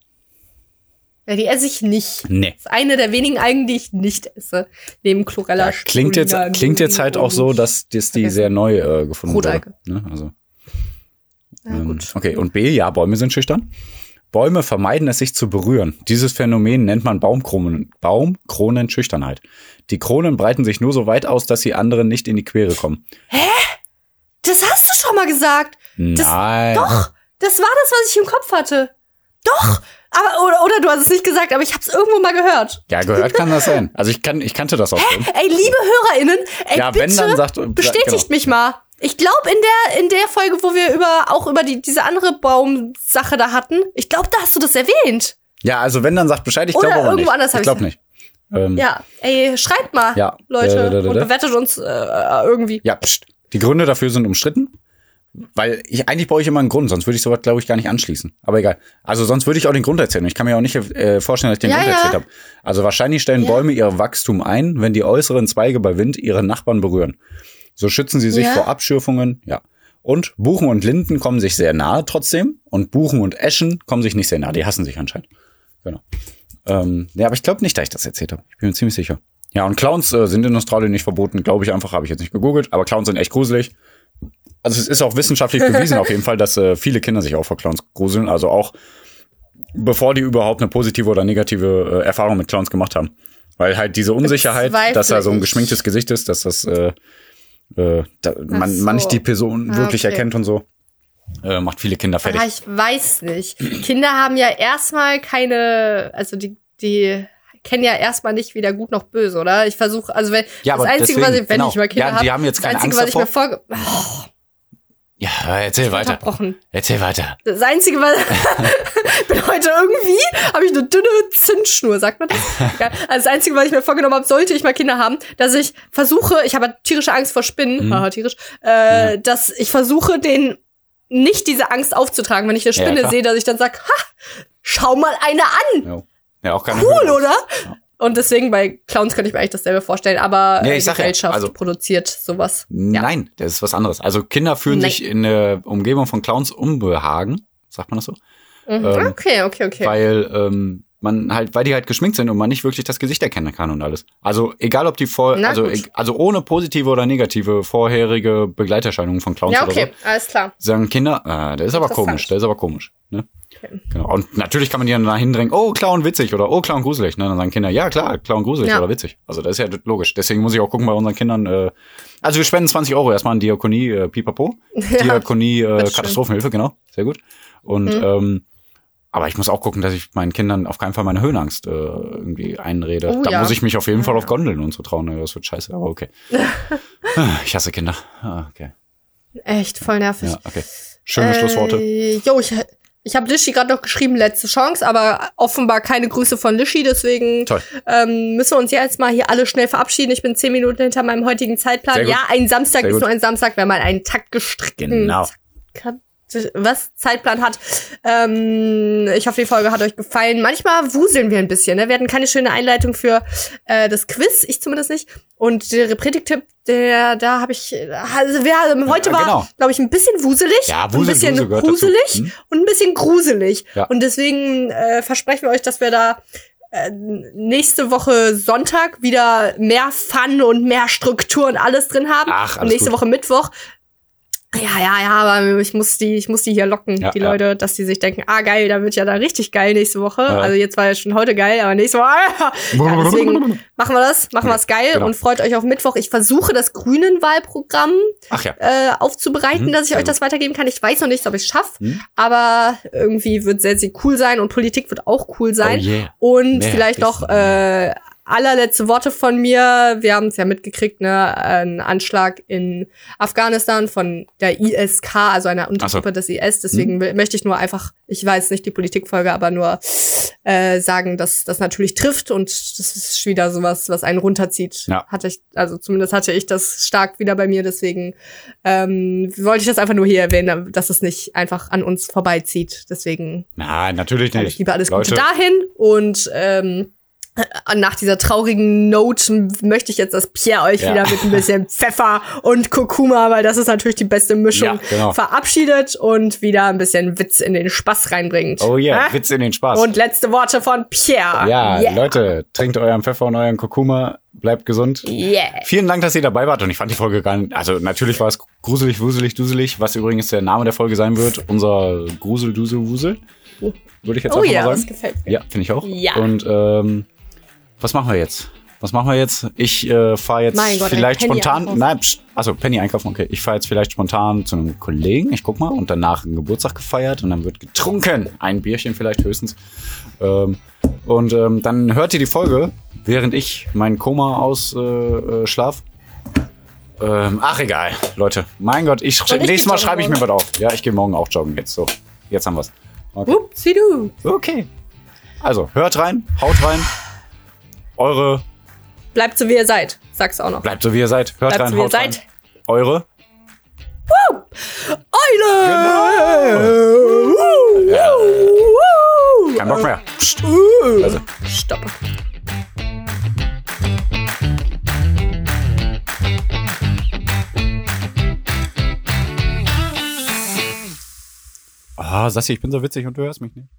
Ja, die esse ich nicht. Nee. Das ist eine der wenigen Algen, die ich nicht esse. Neben Chlorella. Ja, klingt jetzt, klingt jetzt halt auch so, dass das die sehr neu äh, gefunden Rotalge. wurde. Ne? Also. Ja, ähm, gut. Okay, und B, ja, Bäume sind schüchtern. Bäume vermeiden es, sich zu berühren. Dieses Phänomen nennt man Baumkronen, Baumkronenschüchternheit. Die Kronen breiten sich nur so weit aus, dass sie anderen nicht in die Quere kommen. Hä? Das hast du schon mal gesagt. Das, Nein. Doch, das war das, was ich im Kopf hatte. Doch, aber oder, oder du hast es nicht gesagt, aber ich habe es irgendwo mal gehört. Ja, gehört kann das sein. Also ich kann, ich kannte das auch schon. Ey, liebe HörerInnen, ey, ja, bitte wenn dann sagt, bestätigt genau. mich mal. Ich glaube in der in der Folge, wo wir über auch über die diese andere Baumsache da hatten, ich glaube, da hast du das erwähnt. Ja, also wenn dann sagt Bescheid, ich glaube aber irgendwo nicht. anders ich glaube nicht. Ähm, ja, ey, schreibt mal, ja, Leute, äh, und bewertet uns äh, irgendwie. Ja, pst. Die Gründe dafür sind umstritten. Weil ich eigentlich brauche ich immer einen Grund, sonst würde ich sowas, glaube ich, gar nicht anschließen. Aber egal. Also sonst würde ich auch den Grund erzählen. Ich kann mir auch nicht äh, vorstellen, dass ich den ja, Grund ja. erzählt habe. Also wahrscheinlich stellen. Bäume ihr Wachstum ein, wenn die äußeren Zweige bei Wind ihre Nachbarn berühren. So schützen sie sich vor Abschürfungen, ja. Und Buchen und Linden kommen sich sehr nahe trotzdem. Und Buchen und Eschen kommen sich nicht sehr nahe. Die hassen sich anscheinend. Genau. Ähm, ja, aber ich glaube nicht, dass ich das erzählt habe. Ich bin mir ziemlich sicher. Ja, und Clowns äh, sind in Australien nicht verboten, glaube ich einfach, habe ich jetzt nicht gegoogelt. Aber Clowns sind echt gruselig also es ist auch wissenschaftlich bewiesen auf jeden Fall, dass äh, viele Kinder sich auch vor Clowns gruseln. Also auch bevor die überhaupt eine positive oder negative äh, Erfahrung mit Clowns gemacht haben. Weil halt diese Unsicherheit, dass er so ein geschminktes Gesicht ist, dass das äh, äh, da, man, so. man nicht die Person ah, wirklich okay. erkennt und so. Äh, macht viele Kinder fertig. Aber ich weiß nicht. Kinder haben ja erstmal keine, also die, die kennen ja erstmal nicht weder gut noch böse, oder? Ich versuche, also wenn ja, das Einzige, deswegen, was ich, wenn genau. ich mal Kinder ja, keine das Einzige, was ich mir vor, oh, ja, erzähl weiter. Erzähl weiter. Das Einzige, was bin heute irgendwie, habe ich eine dünne Zündschnur, sagt man das? Also das Einzige, was ich mir vorgenommen habe, sollte ich mal Kinder haben, dass ich versuche, ich habe tierische Angst vor Spinnen, mhm. haha, tierisch, äh, ja. dass ich versuche, den nicht diese Angst aufzutragen, wenn ich eine Spinne ja, sehe, dass ich dann sag, ha, schau mal eine an. Ja. Ja, auch keine cool, Höhe. oder? Ja. Und deswegen bei Clowns könnte ich mir eigentlich dasselbe vorstellen, aber nee, ich die Gesellschaft ja, also, produziert sowas. Nein, ja. das ist was anderes. Also Kinder fühlen Nein. sich in der Umgebung von Clowns unbehagen, sagt man das so? Mhm. Ähm, okay, okay, okay. Weil ähm, man halt, weil die halt geschminkt sind und man nicht wirklich das Gesicht erkennen kann und alles. Also egal ob die vor, Na, also gut. also ohne positive oder negative vorherige Begleiterscheinungen von Clowns ja, okay, oder so, alles klar. Sagen Kinder, äh, der ist aber komisch, der ist aber komisch. Ne? Genau. Und natürlich kann man die dann da hindrängen, oh, Clown witzig oder oh, Clown gruselig. Ne? Dann sagen Kinder, ja klar, Clown gruselig ja. oder witzig. Also das ist ja logisch. Deswegen muss ich auch gucken bei unseren Kindern. Äh, also wir spenden 20 Euro erstmal an Diakonie äh, Pipapo. Ja, Diakonie äh, Katastrophenhilfe, genau. Sehr gut. Und mhm. ähm, Aber ich muss auch gucken, dass ich meinen Kindern auf keinen Fall meine Höhenangst äh, irgendwie einrede. Oh, da ja. muss ich mich auf jeden Fall auf Gondeln und so trauen. Das wird scheiße, aber okay. ich hasse Kinder. Ah, okay. Echt, voll nervig. Ja, okay. Schöne äh, Schlussworte. Jo, ich, ich habe Lischi gerade noch geschrieben, letzte Chance, aber offenbar keine Grüße von Lischi, deswegen ähm, müssen wir uns jetzt mal hier alle schnell verabschieden. Ich bin zehn Minuten hinter meinem heutigen Zeitplan. Ja, ein Samstag ist nur ein Samstag, wenn man einen Takt gestrickt genau was Zeitplan hat. Ähm, ich hoffe, die Folge hat euch gefallen. Manchmal wuseln wir ein bisschen. Ne? Wir hatten keine schöne Einleitung für äh, das Quiz, ich zumindest nicht. Und der Predigtipp, der da habe ich, also wir, heute ja, genau. war, glaube ich, ein bisschen wuselig, ja, wusel, ein bisschen wusel gruselig hm? und ein bisschen gruselig. Ja. Und deswegen äh, versprechen wir euch, dass wir da äh, nächste Woche Sonntag wieder mehr Fun und mehr Struktur und alles drin haben. Ach, und nächste gut. Woche Mittwoch ja, ja, ja, aber ich muss die, ich muss die hier locken, ja, die ja. Leute, dass die sich denken, ah geil, da wird ja dann richtig geil nächste Woche. Ja. Also jetzt war ja schon heute geil, aber nächste Woche. Ah, ja, deswegen machen wir das, machen wir es geil genau. und freut euch auf Mittwoch. Ich versuche das Grünen-Wahlprogramm äh, aufzubereiten, mhm, dass ich euch das weitergeben kann. Ich weiß noch nicht, ob ich es schaffe, mhm. aber irgendwie wird sehr, sehr cool sein und Politik wird auch cool sein. Oh yeah. Und Mehr vielleicht noch äh, allerletzte Worte von mir. Wir haben es ja mitgekriegt, ne, ein Anschlag in Afghanistan von der ISK, also einer Untergruppe so. des IS. Deswegen hm. möchte ich nur einfach, ich weiß nicht die Politikfolge, aber nur äh, sagen, dass das natürlich trifft und das ist wieder sowas, was einen runterzieht. Ja. Hatte ich, also zumindest hatte ich das stark wieder bei mir. Deswegen ähm, wollte ich das einfach nur hier erwähnen, dass es nicht einfach an uns vorbeizieht. Deswegen. Nein, natürlich nicht. Ich liebe alles Leute. Gute dahin und ähm, äh, nach dieser traurigen Note möchte ich jetzt, dass Pierre euch ja. wieder mit ein bisschen Pfeffer und Kurkuma, weil das ist natürlich die beste Mischung, ja, genau. verabschiedet und wieder ein bisschen Witz in den Spaß reinbringt. Oh ja, yeah, Witz in den Spaß. Und letzte Worte von Pierre. Ja, yeah. Leute, trinkt euren Pfeffer und euren Kurkuma, bleibt gesund. Yeah. Vielen Dank, dass ihr dabei wart und ich fand die Folge gar nicht, also natürlich war es gruselig, wuselig, duselig, was übrigens der Name der Folge sein wird, unser Grusel, Dusel, Wusel. Würde ich jetzt oh, einfach ja, mal sagen. Das gefällt mir. Ja, finde ich auch. Ja. Und ähm, was machen wir jetzt? Was machen wir jetzt? Ich äh, fahre jetzt Gott, vielleicht spontan. Einkaufen. Nein, pst, also Penny einkaufen, okay. Ich fahre jetzt vielleicht spontan zu einem Kollegen, ich guck mal, und danach einen Geburtstag gefeiert und dann wird getrunken. Ein Bierchen vielleicht höchstens. Ähm, und ähm, dann hört ihr die Folge, während ich mein Koma ausschlaf. Äh, äh, ähm, ach egal, Leute. Mein Gott, ich, ich nächstes Mal schreibe ich mir was auf. Ja, ich gehe morgen auch joggen jetzt. So, jetzt haben wir's. Okay. Upsi du. Okay. Also, hört rein, haut rein eure. Bleibt so wie ihr seid, sag's auch noch. Bleibt so wie ihr seid. Hört Bleibt rein, so wie ihr seid. Rein. Eure. Woo! Eule! Genau. Ja. Kein Bock mehr. Psst. Also. Stopp. Ah, Sassi, ich bin so witzig und du hörst mich nicht.